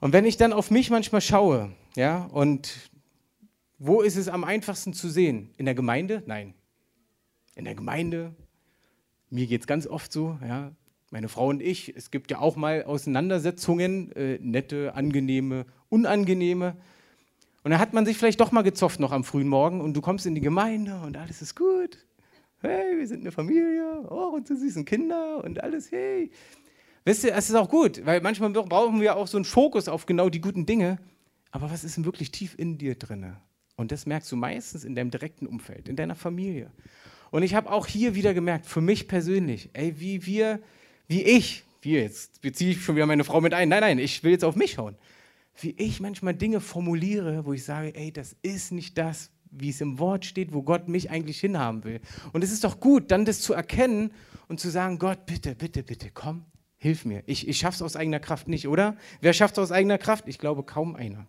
Und wenn ich dann auf mich manchmal schaue, ja, und wo ist es am einfachsten zu sehen? In der Gemeinde? Nein. In der Gemeinde, mir geht es ganz oft so, ja, meine Frau und ich, es gibt ja auch mal Auseinandersetzungen, äh, nette, angenehme, unangenehme. Und dann hat man sich vielleicht doch mal gezofft noch am frühen Morgen und du kommst in die Gemeinde und alles ist gut hey, wir sind eine Familie, oh, unsere süßen Kinder und alles, hey. Wisst ihr, es ist auch gut, weil manchmal brauchen wir auch so einen Fokus auf genau die guten Dinge. Aber was ist denn wirklich tief in dir drin? Und das merkst du meistens in deinem direkten Umfeld, in deiner Familie. Und ich habe auch hier wieder gemerkt, für mich persönlich, ey, wie wir, wie ich, wie jetzt beziehe ich schon wieder meine Frau mit ein. Nein, nein, ich will jetzt auf mich schauen. Wie ich manchmal Dinge formuliere, wo ich sage, ey, das ist nicht das, wie es im Wort steht, wo Gott mich eigentlich hinhaben will. Und es ist doch gut, dann das zu erkennen und zu sagen, Gott, bitte, bitte, bitte, komm, hilf mir. Ich, ich es aus eigener Kraft nicht, oder? Wer schafft es aus eigener Kraft? Ich glaube kaum einer.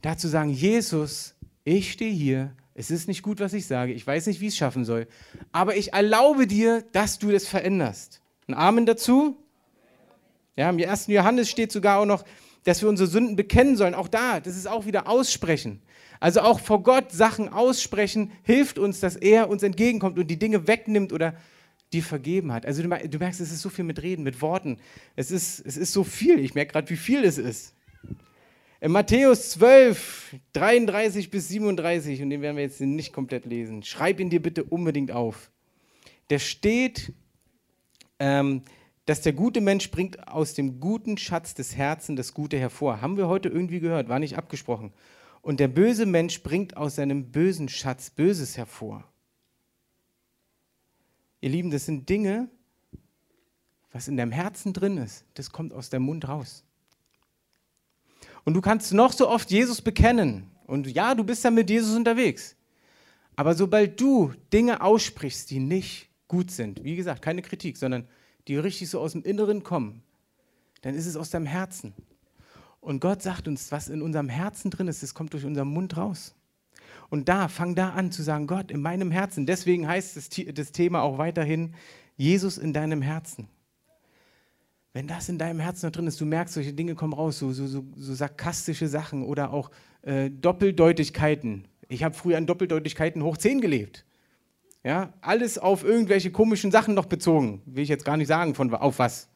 Da zu sagen, Jesus, ich stehe hier, es ist nicht gut, was ich sage, ich weiß nicht, wie ich es schaffen soll, aber ich erlaube dir, dass du das veränderst. Ein Amen dazu? Ja, im 1. Johannes steht sogar auch noch, dass wir unsere Sünden bekennen sollen. Auch da, das ist auch wieder aussprechen. Also auch vor Gott Sachen aussprechen hilft uns, dass er uns entgegenkommt und die Dinge wegnimmt oder die vergeben hat. Also du, du merkst, es ist so viel mit Reden, mit Worten. Es ist, es ist so viel. Ich merke gerade, wie viel es ist. In Matthäus 12, 33 bis 37, und den werden wir jetzt nicht komplett lesen, schreib ihn dir bitte unbedingt auf. Der steht, ähm, dass der gute Mensch bringt aus dem guten Schatz des Herzens das Gute hervor. Haben wir heute irgendwie gehört, war nicht abgesprochen. Und der böse Mensch bringt aus seinem bösen Schatz Böses hervor. Ihr Lieben, das sind Dinge, was in deinem Herzen drin ist, das kommt aus deinem Mund raus. Und du kannst noch so oft Jesus bekennen. Und ja, du bist ja mit Jesus unterwegs. Aber sobald du Dinge aussprichst, die nicht gut sind, wie gesagt, keine Kritik, sondern die richtig so aus dem Inneren kommen, dann ist es aus deinem Herzen. Und Gott sagt uns, was in unserem Herzen drin ist, das kommt durch unseren Mund raus. Und da, fang da an zu sagen, Gott, in meinem Herzen. Deswegen heißt das, das Thema auch weiterhin, Jesus in deinem Herzen. Wenn das in deinem Herzen noch drin ist, du merkst, solche Dinge kommen raus, so, so, so, so sarkastische Sachen oder auch äh, Doppeldeutigkeiten. Ich habe früher an Doppeldeutigkeiten hoch 10 gelebt. Ja, alles auf irgendwelche komischen Sachen noch bezogen. Will ich jetzt gar nicht sagen, von auf was.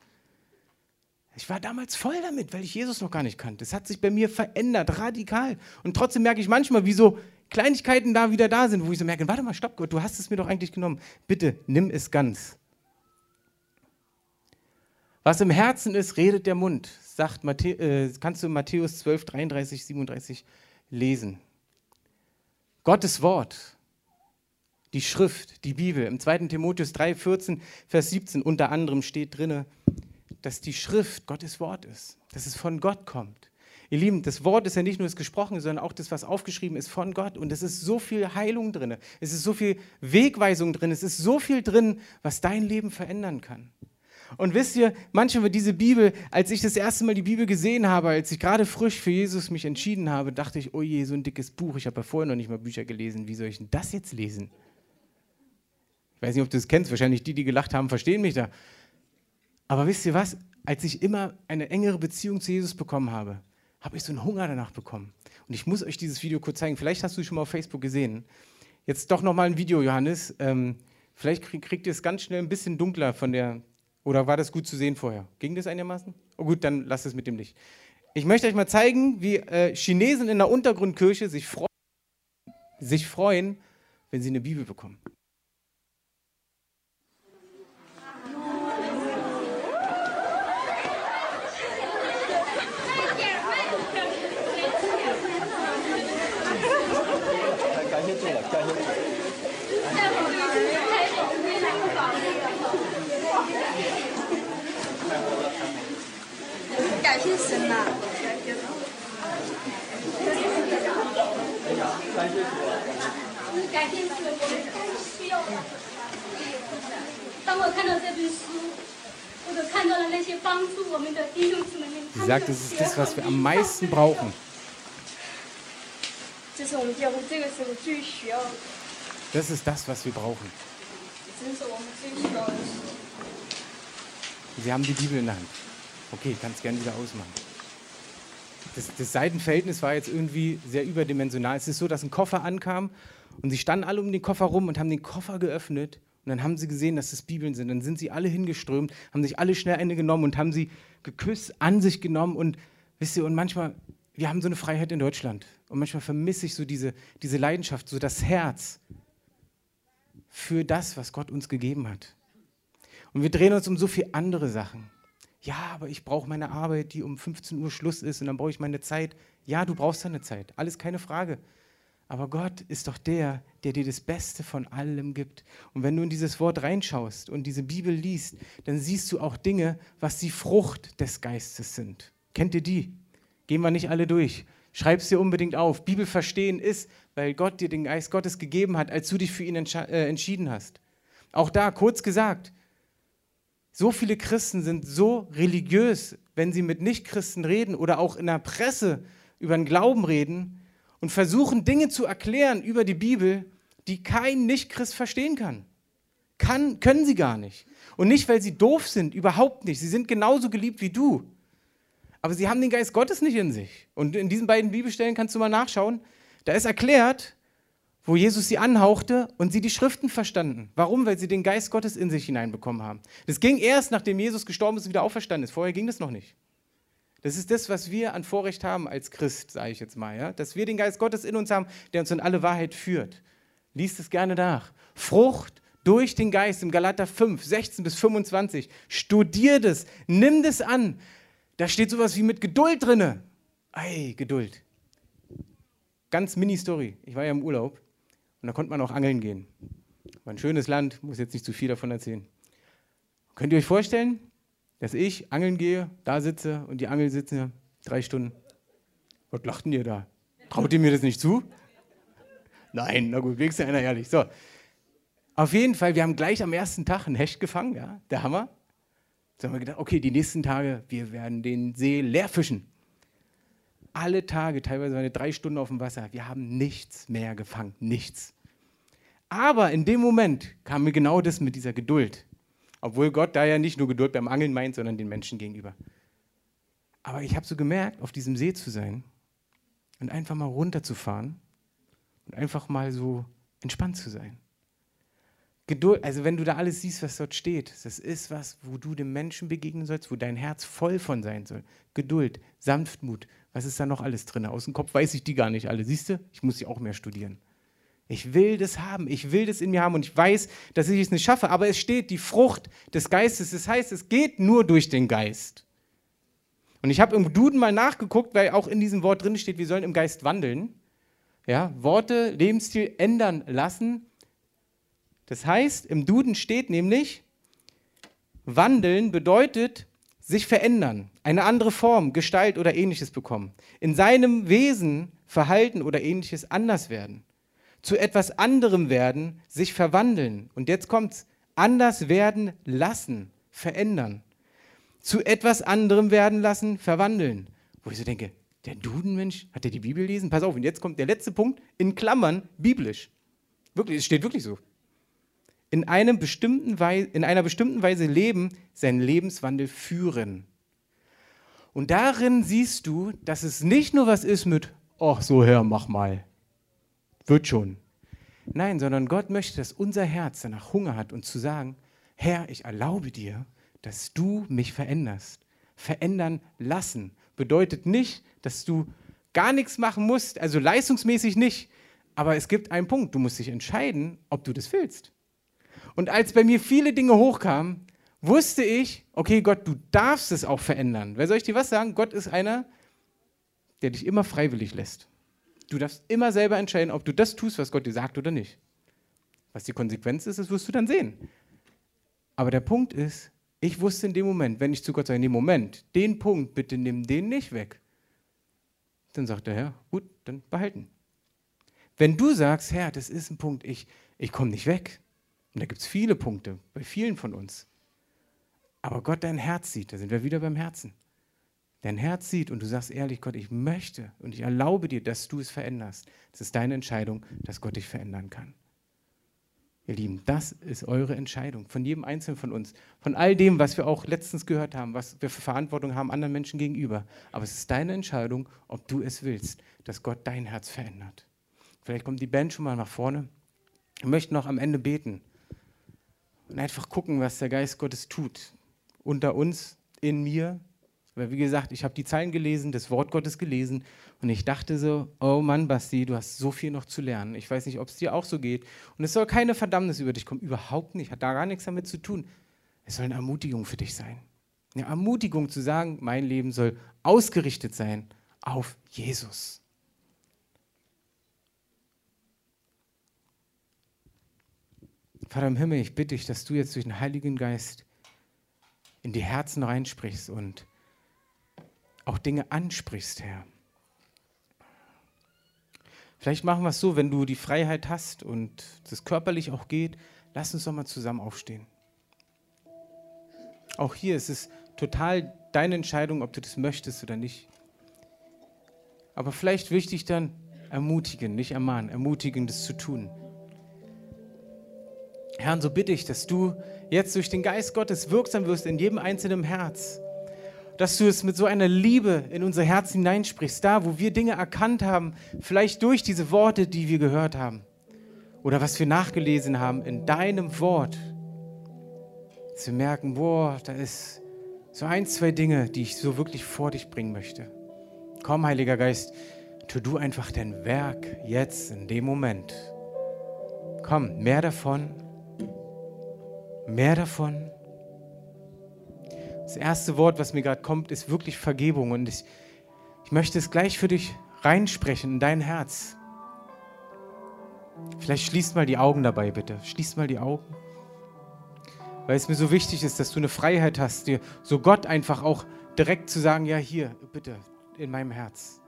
Ich war damals voll damit, weil ich Jesus noch gar nicht kannte. Es hat sich bei mir verändert, radikal. Und trotzdem merke ich manchmal, wie so Kleinigkeiten da wieder da sind, wo ich so merke, warte mal, stopp, Gott, du hast es mir doch eigentlich genommen. Bitte, nimm es ganz. Was im Herzen ist, redet der Mund, sagt Matthä äh, kannst du Matthäus 12, 33, 37 lesen. Gottes Wort, die Schrift, die Bibel. Im 2. Timotheus 3, 14, Vers 17 unter anderem steht drin, dass die Schrift Gottes Wort ist, dass es von Gott kommt. Ihr Lieben, das Wort ist ja nicht nur das Gesprochene, sondern auch das, was aufgeschrieben ist von Gott. Und es ist so viel Heilung drin, es ist so viel Wegweisung drin, es ist so viel drin, was dein Leben verändern kann. Und wisst ihr, manchmal diese Bibel, als ich das erste Mal die Bibel gesehen habe, als ich gerade frisch für Jesus mich entschieden habe, dachte ich, oh je, so ein dickes Buch. Ich habe ja vorher noch nicht mal Bücher gelesen. Wie soll ich denn das jetzt lesen? Ich weiß nicht, ob du es kennst. Wahrscheinlich die, die gelacht haben, verstehen mich da. Aber wisst ihr was? Als ich immer eine engere Beziehung zu Jesus bekommen habe, habe ich so einen Hunger danach bekommen. Und ich muss euch dieses Video kurz zeigen. Vielleicht hast du es schon mal auf Facebook gesehen. Jetzt doch noch mal ein Video, Johannes. Ähm, vielleicht kriegt ihr es ganz schnell ein bisschen dunkler von der, oder war das gut zu sehen vorher? Ging das einigermaßen? Oh gut, dann lasst es mit dem Licht. Ich möchte euch mal zeigen, wie äh, Chinesen in der Untergrundkirche sich, freu sich freuen, wenn sie eine Bibel bekommen. Sie sagt, es ist das, was wir am meisten brauchen. Das ist das, was wir brauchen. Sie haben die Bibel in der Hand. Okay, kannst gern wieder ausmachen. Das, das Seitenverhältnis war jetzt irgendwie sehr überdimensional. Es ist so, dass ein Koffer ankam und sie standen alle um den Koffer rum und haben den Koffer geöffnet. Und dann haben sie gesehen, dass das Bibeln sind. Dann sind sie alle hingeströmt, haben sich alle schnell eine genommen und haben sie geküsst, an sich genommen. Und wisst ihr, und manchmal, wir haben so eine Freiheit in Deutschland. Und manchmal vermisse ich so diese, diese Leidenschaft, so das Herz für das, was Gott uns gegeben hat. Und wir drehen uns um so viele andere Sachen. Ja, aber ich brauche meine Arbeit, die um 15 Uhr Schluss ist und dann brauche ich meine Zeit. Ja, du brauchst deine Zeit, alles keine Frage. Aber Gott ist doch der, der dir das Beste von allem gibt. Und wenn du in dieses Wort reinschaust und diese Bibel liest, dann siehst du auch Dinge, was die Frucht des Geistes sind. Kennt ihr die? Gehen wir nicht alle durch. Schreib es dir unbedingt auf. Bibel verstehen ist, weil Gott dir den Geist Gottes gegeben hat, als du dich für ihn äh, entschieden hast. Auch da kurz gesagt, so viele Christen sind so religiös, wenn sie mit Nichtchristen reden oder auch in der Presse über den Glauben reden und versuchen Dinge zu erklären über die Bibel, die kein Nichtchrist verstehen kann. kann. Können sie gar nicht. Und nicht, weil sie doof sind, überhaupt nicht. Sie sind genauso geliebt wie du. Aber sie haben den Geist Gottes nicht in sich. Und in diesen beiden Bibelstellen kannst du mal nachschauen. Da ist erklärt, wo Jesus sie anhauchte und sie die Schriften verstanden. Warum? Weil sie den Geist Gottes in sich hineinbekommen haben. Das ging erst, nachdem Jesus gestorben ist und wieder auferstanden ist. Vorher ging das noch nicht. Das ist das, was wir an Vorrecht haben als Christ, sage ich jetzt mal. Ja? Dass wir den Geist Gottes in uns haben, der uns in alle Wahrheit führt. Liest es gerne nach. Frucht durch den Geist im Galater 5, 16 bis 25. Studier das, nimm das an. Da steht sowas wie mit Geduld drinne. Ei, Geduld. Ganz Mini-Story. Ich war ja im Urlaub und da konnte man auch angeln gehen. War ein schönes Land, muss jetzt nicht zu viel davon erzählen. Könnt ihr euch vorstellen, dass ich angeln gehe, da sitze und die Angel sitzen drei Stunden? Was lachten ihr da? Traut ihr mir das nicht zu? Nein, na gut, wenigstens einer ehrlich. So. Auf jeden Fall, wir haben gleich am ersten Tag einen Hecht gefangen, ja, der Hammer. So haben wir gedacht, okay, die nächsten Tage, wir werden den See leer fischen. Alle Tage, teilweise wir drei Stunden auf dem Wasser, wir haben nichts mehr gefangen, nichts. Aber in dem Moment kam mir genau das mit dieser Geduld. Obwohl Gott da ja nicht nur Geduld beim Angeln meint, sondern den Menschen gegenüber. Aber ich habe so gemerkt, auf diesem See zu sein und einfach mal runterzufahren und einfach mal so entspannt zu sein. Geduld, also wenn du da alles siehst, was dort steht, das ist was, wo du dem Menschen begegnen sollst, wo dein Herz voll von sein soll. Geduld, Sanftmut, was ist da noch alles drin? Aus dem Kopf weiß ich die gar nicht alle. Siehst du? Ich muss sie auch mehr studieren. Ich will das haben, ich will das in mir haben und ich weiß, dass ich es nicht schaffe, aber es steht die Frucht des Geistes. Das heißt, es geht nur durch den Geist. Und ich habe im Duden mal nachgeguckt, weil auch in diesem Wort drin steht, wir sollen im Geist wandeln. Ja, Worte, Lebensstil ändern lassen. Das heißt, im Duden steht nämlich, wandeln bedeutet sich verändern, eine andere Form, Gestalt oder ähnliches bekommen. In seinem Wesen, Verhalten oder ähnliches anders werden zu etwas anderem werden, sich verwandeln. Und jetzt kommt's, anders werden lassen, verändern. Zu etwas anderem werden lassen, verwandeln. Wo ich so denke, der Dudenmensch, hat der die Bibel lesen? Pass auf, und jetzt kommt der letzte Punkt, in Klammern, biblisch. Wirklich, es steht wirklich so. In, einem bestimmten in einer bestimmten Weise leben, seinen Lebenswandel führen. Und darin siehst du, dass es nicht nur was ist mit, ach so, Herr, mach mal. Wird schon. Nein, sondern Gott möchte, dass unser Herz danach Hunger hat und zu sagen, Herr, ich erlaube dir, dass du mich veränderst. Verändern lassen bedeutet nicht, dass du gar nichts machen musst, also leistungsmäßig nicht. Aber es gibt einen Punkt, du musst dich entscheiden, ob du das willst. Und als bei mir viele Dinge hochkamen, wusste ich, okay, Gott, du darfst es auch verändern. Wer soll ich dir was sagen? Gott ist einer, der dich immer freiwillig lässt. Du darfst immer selber entscheiden, ob du das tust, was Gott dir sagt oder nicht. Was die Konsequenz ist, das wirst du dann sehen. Aber der Punkt ist, ich wusste in dem Moment, wenn ich zu Gott sage, in dem Moment, den Punkt, bitte nimm den nicht weg. Dann sagt der Herr, gut, dann behalten. Wenn du sagst, Herr, das ist ein Punkt, ich, ich komme nicht weg. Und da gibt es viele Punkte, bei vielen von uns. Aber Gott dein Herz sieht, da sind wir wieder beim Herzen dein Herz sieht und du sagst ehrlich, Gott, ich möchte und ich erlaube dir, dass du es veränderst. Das ist deine Entscheidung, dass Gott dich verändern kann. Ihr Lieben, das ist eure Entscheidung von jedem Einzelnen von uns, von all dem, was wir auch letztens gehört haben, was wir für Verantwortung haben anderen Menschen gegenüber. Aber es ist deine Entscheidung, ob du es willst, dass Gott dein Herz verändert. Vielleicht kommt die Band schon mal nach vorne. Wir möchten noch am Ende beten und einfach gucken, was der Geist Gottes tut. Unter uns, in mir, weil wie gesagt, ich habe die Zeilen gelesen, das Wort Gottes gelesen und ich dachte so, oh Mann, Basti, du hast so viel noch zu lernen. Ich weiß nicht, ob es dir auch so geht. Und es soll keine Verdammnis über dich kommen, überhaupt nicht, hat da gar nichts damit zu tun. Es soll eine Ermutigung für dich sein. Eine Ermutigung zu sagen, mein Leben soll ausgerichtet sein auf Jesus. Vater im Himmel, ich bitte dich, dass du jetzt durch den Heiligen Geist in die Herzen reinsprichst und auch Dinge ansprichst, Herr. Vielleicht machen wir es so, wenn du die Freiheit hast und das körperlich auch geht, lass uns doch mal zusammen aufstehen. Auch hier ist es total deine Entscheidung, ob du das möchtest oder nicht. Aber vielleicht wichtig dann ermutigen, nicht ermahnen, ermutigen, das zu tun. Herr, und so bitte ich, dass du jetzt durch den Geist Gottes wirksam wirst in jedem einzelnen Herz. Dass du es mit so einer Liebe in unser Herz hineinsprichst, da, wo wir Dinge erkannt haben, vielleicht durch diese Worte, die wir gehört haben. Oder was wir nachgelesen haben in deinem Wort. Wir merken, boah, da ist so ein, zwei Dinge, die ich so wirklich vor dich bringen möchte. Komm, Heiliger Geist, tu du einfach dein Werk jetzt in dem Moment. Komm, mehr davon Mehr davon. Das erste Wort, was mir gerade kommt, ist wirklich Vergebung. Und ich, ich möchte es gleich für dich reinsprechen in dein Herz. Vielleicht schließt mal die Augen dabei, bitte. Schließt mal die Augen. Weil es mir so wichtig ist, dass du eine Freiheit hast, dir so Gott einfach auch direkt zu sagen, ja hier, bitte, in meinem Herz.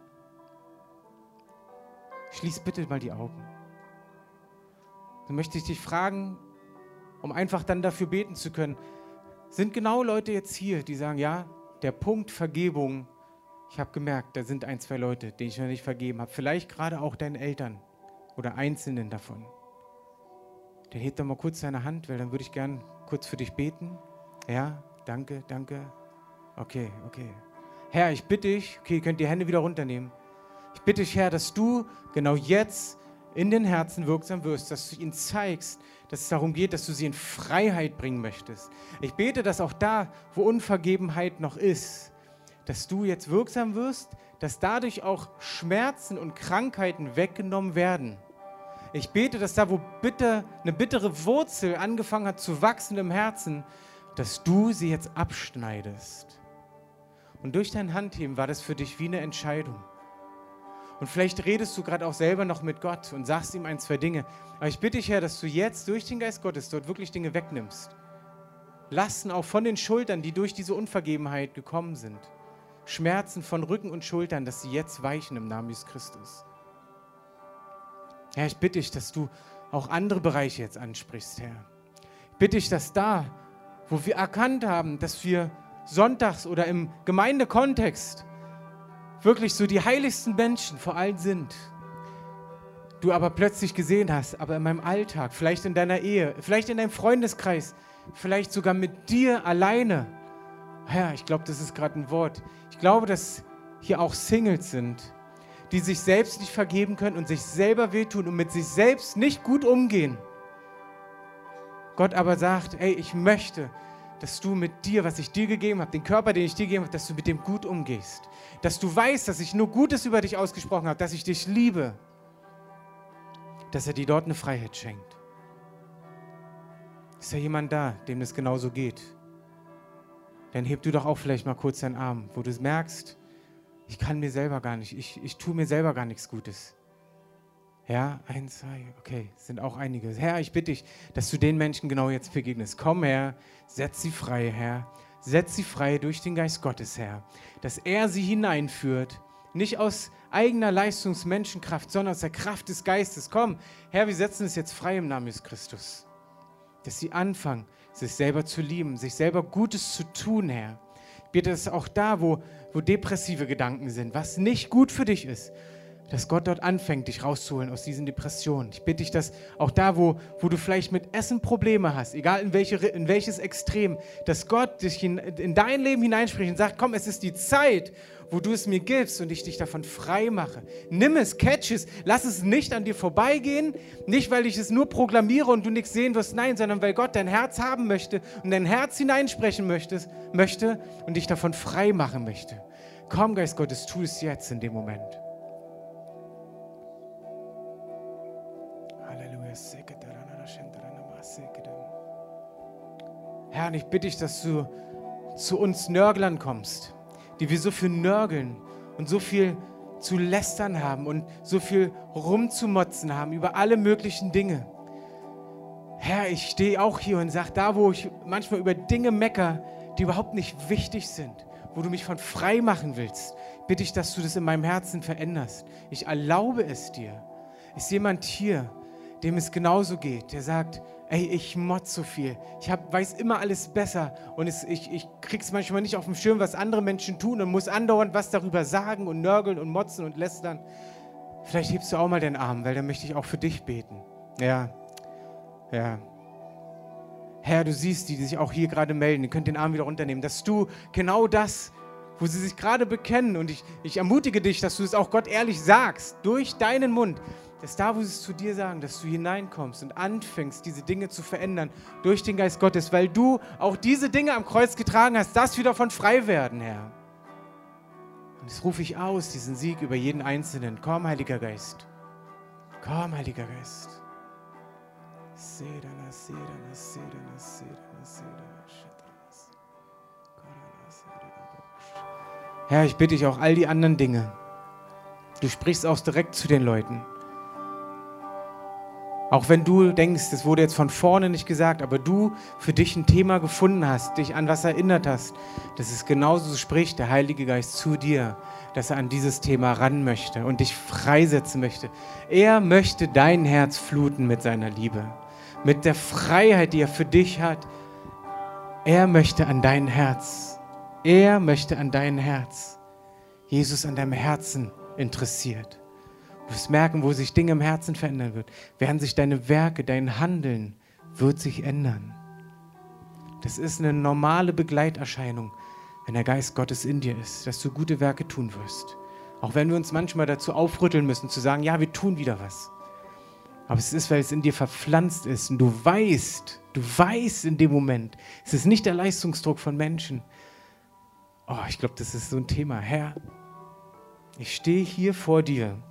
Schließ bitte mal die Augen. Dann möchte ich dich fragen, um einfach dann dafür beten zu können, sind genau Leute jetzt hier, die sagen, ja, der Punkt Vergebung, ich habe gemerkt, da sind ein, zwei Leute, denen ich noch nicht vergeben habe. Vielleicht gerade auch deinen Eltern oder Einzelnen davon. Dann hebt doch mal kurz deine Hand, weil dann würde ich gern kurz für dich beten. Ja, danke, danke. Okay, okay. Herr, ich bitte dich, okay, ihr könnt die Hände wieder runternehmen. Ich bitte dich, Herr, dass du genau jetzt in den Herzen wirksam wirst, dass du ihnen zeigst, dass es darum geht, dass du sie in Freiheit bringen möchtest. Ich bete, dass auch da, wo Unvergebenheit noch ist, dass du jetzt wirksam wirst, dass dadurch auch Schmerzen und Krankheiten weggenommen werden. Ich bete, dass da, wo bitter, eine bittere Wurzel angefangen hat zu wachsen im Herzen, dass du sie jetzt abschneidest. Und durch dein Handheben war das für dich wie eine Entscheidung. Und vielleicht redest du gerade auch selber noch mit Gott und sagst ihm ein, zwei Dinge. Aber ich bitte dich, Herr, dass du jetzt durch den Geist Gottes dort wirklich Dinge wegnimmst. Lasten auch von den Schultern, die durch diese Unvergebenheit gekommen sind. Schmerzen von Rücken und Schultern, dass sie jetzt weichen im Namen Jesus Christus. Herr, ich bitte dich, dass du auch andere Bereiche jetzt ansprichst, Herr. Ich bitte dich, dass da, wo wir erkannt haben, dass wir sonntags oder im Gemeindekontext wirklich so die heiligsten Menschen vor allen sind, du aber plötzlich gesehen hast, aber in meinem Alltag, vielleicht in deiner Ehe, vielleicht in deinem Freundeskreis, vielleicht sogar mit dir alleine. Herr, ich glaube, das ist gerade ein Wort. Ich glaube, dass hier auch Singles sind, die sich selbst nicht vergeben können und sich selber wehtun und mit sich selbst nicht gut umgehen. Gott aber sagt, ey, ich möchte, dass du mit dir, was ich dir gegeben habe, den Körper, den ich dir gegeben habe, dass du mit dem gut umgehst. Dass du weißt, dass ich nur Gutes über dich ausgesprochen habe, dass ich dich liebe. Dass er dir dort eine Freiheit schenkt. Ist da jemand da, dem das genauso geht? Dann heb du doch auch vielleicht mal kurz deinen Arm, wo du merkst, ich kann mir selber gar nicht, ich, ich tue mir selber gar nichts Gutes. Ja, ein, zwei, okay, sind auch einige. Herr, ich bitte dich, dass du den Menschen genau jetzt begegnest. Komm, Herr, setz sie frei, Herr. Setz sie frei durch den Geist Gottes, Herr. Dass er sie hineinführt, nicht aus eigener Leistungsmenschenkraft, sondern aus der Kraft des Geistes. Komm, Herr, wir setzen es jetzt frei im Namen des Christus. Dass sie anfangen, sich selber zu lieben, sich selber Gutes zu tun, Herr. Ich bitte, dass auch da, wo, wo depressive Gedanken sind, was nicht gut für dich ist, dass Gott dort anfängt, dich rauszuholen aus diesen Depressionen. Ich bitte dich, dass auch da, wo, wo du vielleicht mit Essen Probleme hast, egal in, welche, in welches Extrem, dass Gott dich in, in dein Leben hineinspricht und sagt, komm, es ist die Zeit, wo du es mir gibst und ich dich davon frei mache. Nimm es, catch es, lass es nicht an dir vorbeigehen, nicht weil ich es nur proklamiere und du nichts sehen wirst, nein, sondern weil Gott dein Herz haben möchte und dein Herz hineinsprechen möchtest, möchte und dich davon frei machen möchte. Komm, Geist Gottes, tu es jetzt in dem Moment. Herr, ich bitte dich, dass du zu uns Nörglern kommst, die wir so viel nörgeln und so viel zu lästern haben und so viel rumzumotzen haben über alle möglichen Dinge. Herr, ich stehe auch hier und sage, da wo ich manchmal über Dinge mecker, die überhaupt nicht wichtig sind, wo du mich von frei machen willst, bitte ich, dass du das in meinem Herzen veränderst. Ich erlaube es dir Ist jemand hier, dem es genauso geht, der sagt, ey, ich motz so viel. Ich hab, weiß immer alles besser und es, ich, ich krieg's manchmal nicht auf dem Schirm, was andere Menschen tun und muss andauernd was darüber sagen und nörgeln und motzen und lästern. Vielleicht hebst du auch mal den Arm, weil dann möchte ich auch für dich beten. Ja, ja. Herr, du siehst die, die sich auch hier gerade melden. Ihr könnt den Arm wieder runternehmen, dass du genau das, wo sie sich gerade bekennen, und ich, ich ermutige dich, dass du es auch Gott ehrlich sagst, durch deinen Mund, dass da, wo sie es zu dir sagen, dass du hineinkommst und anfängst, diese Dinge zu verändern durch den Geist Gottes, weil du auch diese Dinge am Kreuz getragen hast, dass wir davon frei werden, Herr. Und das rufe ich aus, diesen Sieg über jeden Einzelnen. Komm, Heiliger Geist. Komm, Heiliger Geist. Herr, ich bitte dich auch all die anderen Dinge. Du sprichst auch direkt zu den Leuten. Auch wenn du denkst, es wurde jetzt von vorne nicht gesagt, aber du für dich ein Thema gefunden hast, dich an was erinnert hast, dass es genauso spricht der Heilige Geist zu dir, dass er an dieses Thema ran möchte und dich freisetzen möchte. Er möchte dein Herz fluten mit seiner Liebe, mit der Freiheit, die er für dich hat. Er möchte an dein Herz. Er möchte an dein Herz. Jesus an deinem Herzen interessiert. Du wirst merken, wo sich Dinge im Herzen verändern wird. Werden sich deine Werke, dein Handeln wird sich ändern. Das ist eine normale Begleiterscheinung, wenn der Geist Gottes in dir ist, dass du gute Werke tun wirst. Auch wenn wir uns manchmal dazu aufrütteln müssen, zu sagen, ja, wir tun wieder was. Aber es ist, weil es in dir verpflanzt ist und du weißt, du weißt in dem Moment, es ist nicht der Leistungsdruck von Menschen. Oh, ich glaube, das ist so ein Thema. Herr, ich stehe hier vor dir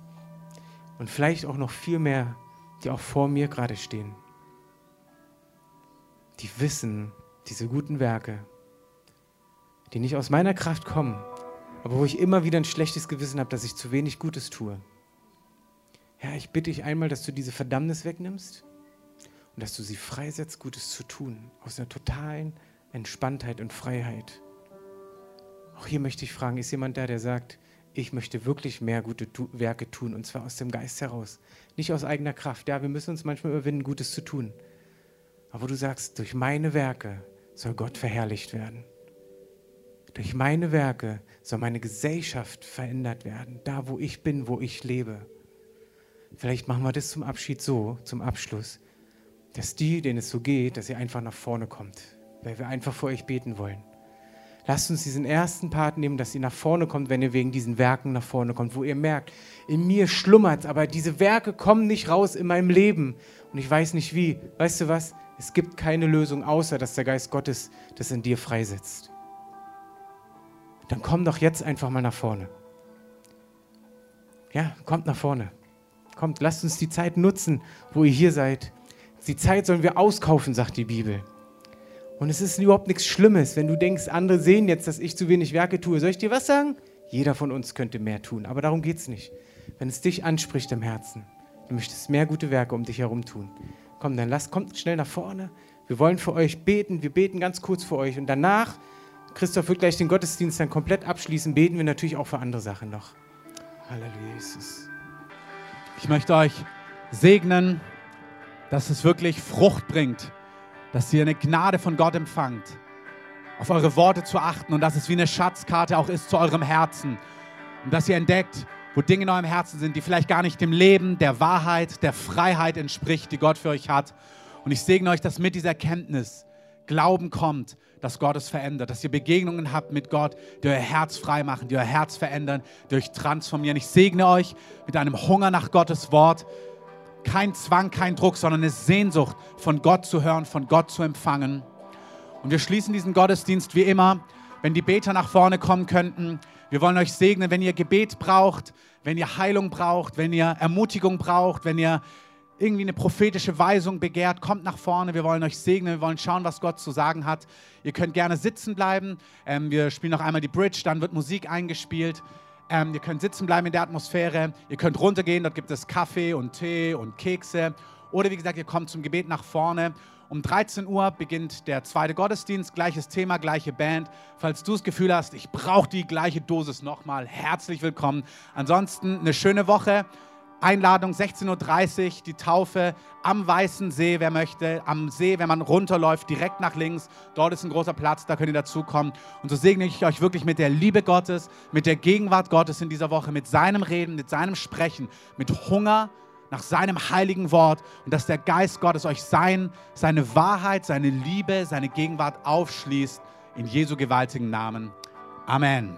und vielleicht auch noch viel mehr, die auch vor mir gerade stehen. Die wissen, diese guten Werke, die nicht aus meiner Kraft kommen, aber wo ich immer wieder ein schlechtes Gewissen habe, dass ich zu wenig Gutes tue. Herr, ich bitte dich einmal, dass du diese Verdammnis wegnimmst und dass du sie freisetzt, Gutes zu tun, aus einer totalen Entspanntheit und Freiheit. Auch hier möchte ich fragen, ist jemand da, der sagt, ich möchte wirklich mehr gute tu Werke tun und zwar aus dem Geist heraus, nicht aus eigener Kraft. Ja, wir müssen uns manchmal überwinden, Gutes zu tun. Aber du sagst, durch meine Werke soll Gott verherrlicht werden. Durch meine Werke soll meine Gesellschaft verändert werden, da wo ich bin, wo ich lebe. Vielleicht machen wir das zum Abschied so, zum Abschluss, dass die, denen es so geht, dass ihr einfach nach vorne kommt, weil wir einfach vor euch beten wollen. Lasst uns diesen ersten Part nehmen, dass ihr nach vorne kommt, wenn ihr wegen diesen Werken nach vorne kommt, wo ihr merkt, in mir schlummert aber diese Werke kommen nicht raus in meinem Leben und ich weiß nicht wie. Weißt du was? Es gibt keine Lösung, außer dass der Geist Gottes das in dir freisetzt. Dann komm doch jetzt einfach mal nach vorne. Ja, kommt nach vorne. Kommt, lasst uns die Zeit nutzen, wo ihr hier seid. Die Zeit sollen wir auskaufen, sagt die Bibel. Und es ist überhaupt nichts Schlimmes, wenn du denkst, andere sehen jetzt, dass ich zu wenig Werke tue. Soll ich dir was sagen? Jeder von uns könnte mehr tun, aber darum geht es nicht. Wenn es dich anspricht im Herzen, du möchtest mehr gute Werke um dich herum tun. Komm, dann lass, kommt schnell nach vorne. Wir wollen für euch beten. Wir beten ganz kurz für euch. Und danach, Christoph wird gleich den Gottesdienst dann komplett abschließen, beten wir natürlich auch für andere Sachen noch. Halleluja, Jesus. Ich möchte euch segnen, dass es wirklich Frucht bringt dass ihr eine Gnade von Gott empfangt, auf eure Worte zu achten und dass es wie eine Schatzkarte auch ist zu eurem Herzen. Und dass ihr entdeckt, wo Dinge in eurem Herzen sind, die vielleicht gar nicht dem Leben, der Wahrheit, der Freiheit entspricht, die Gott für euch hat. Und ich segne euch, dass mit dieser Erkenntnis Glauben kommt, dass Gott es verändert, dass ihr Begegnungen habt mit Gott, die euer Herz frei machen, die euer Herz verändern, die euch transformieren. Ich segne euch mit einem Hunger nach Gottes Wort, kein Zwang, kein Druck, sondern eine Sehnsucht, von Gott zu hören, von Gott zu empfangen. Und wir schließen diesen Gottesdienst wie immer, wenn die Beter nach vorne kommen könnten. Wir wollen euch segnen, wenn ihr Gebet braucht, wenn ihr Heilung braucht, wenn ihr Ermutigung braucht, wenn ihr irgendwie eine prophetische Weisung begehrt, kommt nach vorne. Wir wollen euch segnen, wir wollen schauen, was Gott zu sagen hat. Ihr könnt gerne sitzen bleiben. Ähm, wir spielen noch einmal die Bridge, dann wird Musik eingespielt. Ähm, ihr könnt sitzen bleiben in der Atmosphäre. Ihr könnt runtergehen, dort gibt es Kaffee und Tee und Kekse. Oder wie gesagt, ihr kommt zum Gebet nach vorne. Um 13 Uhr beginnt der zweite Gottesdienst, gleiches Thema, gleiche Band. Falls du das Gefühl hast, ich brauche die gleiche Dosis nochmal, herzlich willkommen. Ansonsten eine schöne Woche. Einladung 16.30 Uhr, die Taufe am Weißen See, wer möchte. Am See, wenn man runterläuft, direkt nach links. Dort ist ein großer Platz, da könnt ihr dazukommen. Und so segne ich euch wirklich mit der Liebe Gottes, mit der Gegenwart Gottes in dieser Woche, mit seinem Reden, mit seinem Sprechen, mit Hunger nach seinem heiligen Wort und dass der Geist Gottes euch sein, seine Wahrheit, seine Liebe, seine Gegenwart aufschließt. In Jesu gewaltigen Namen. Amen.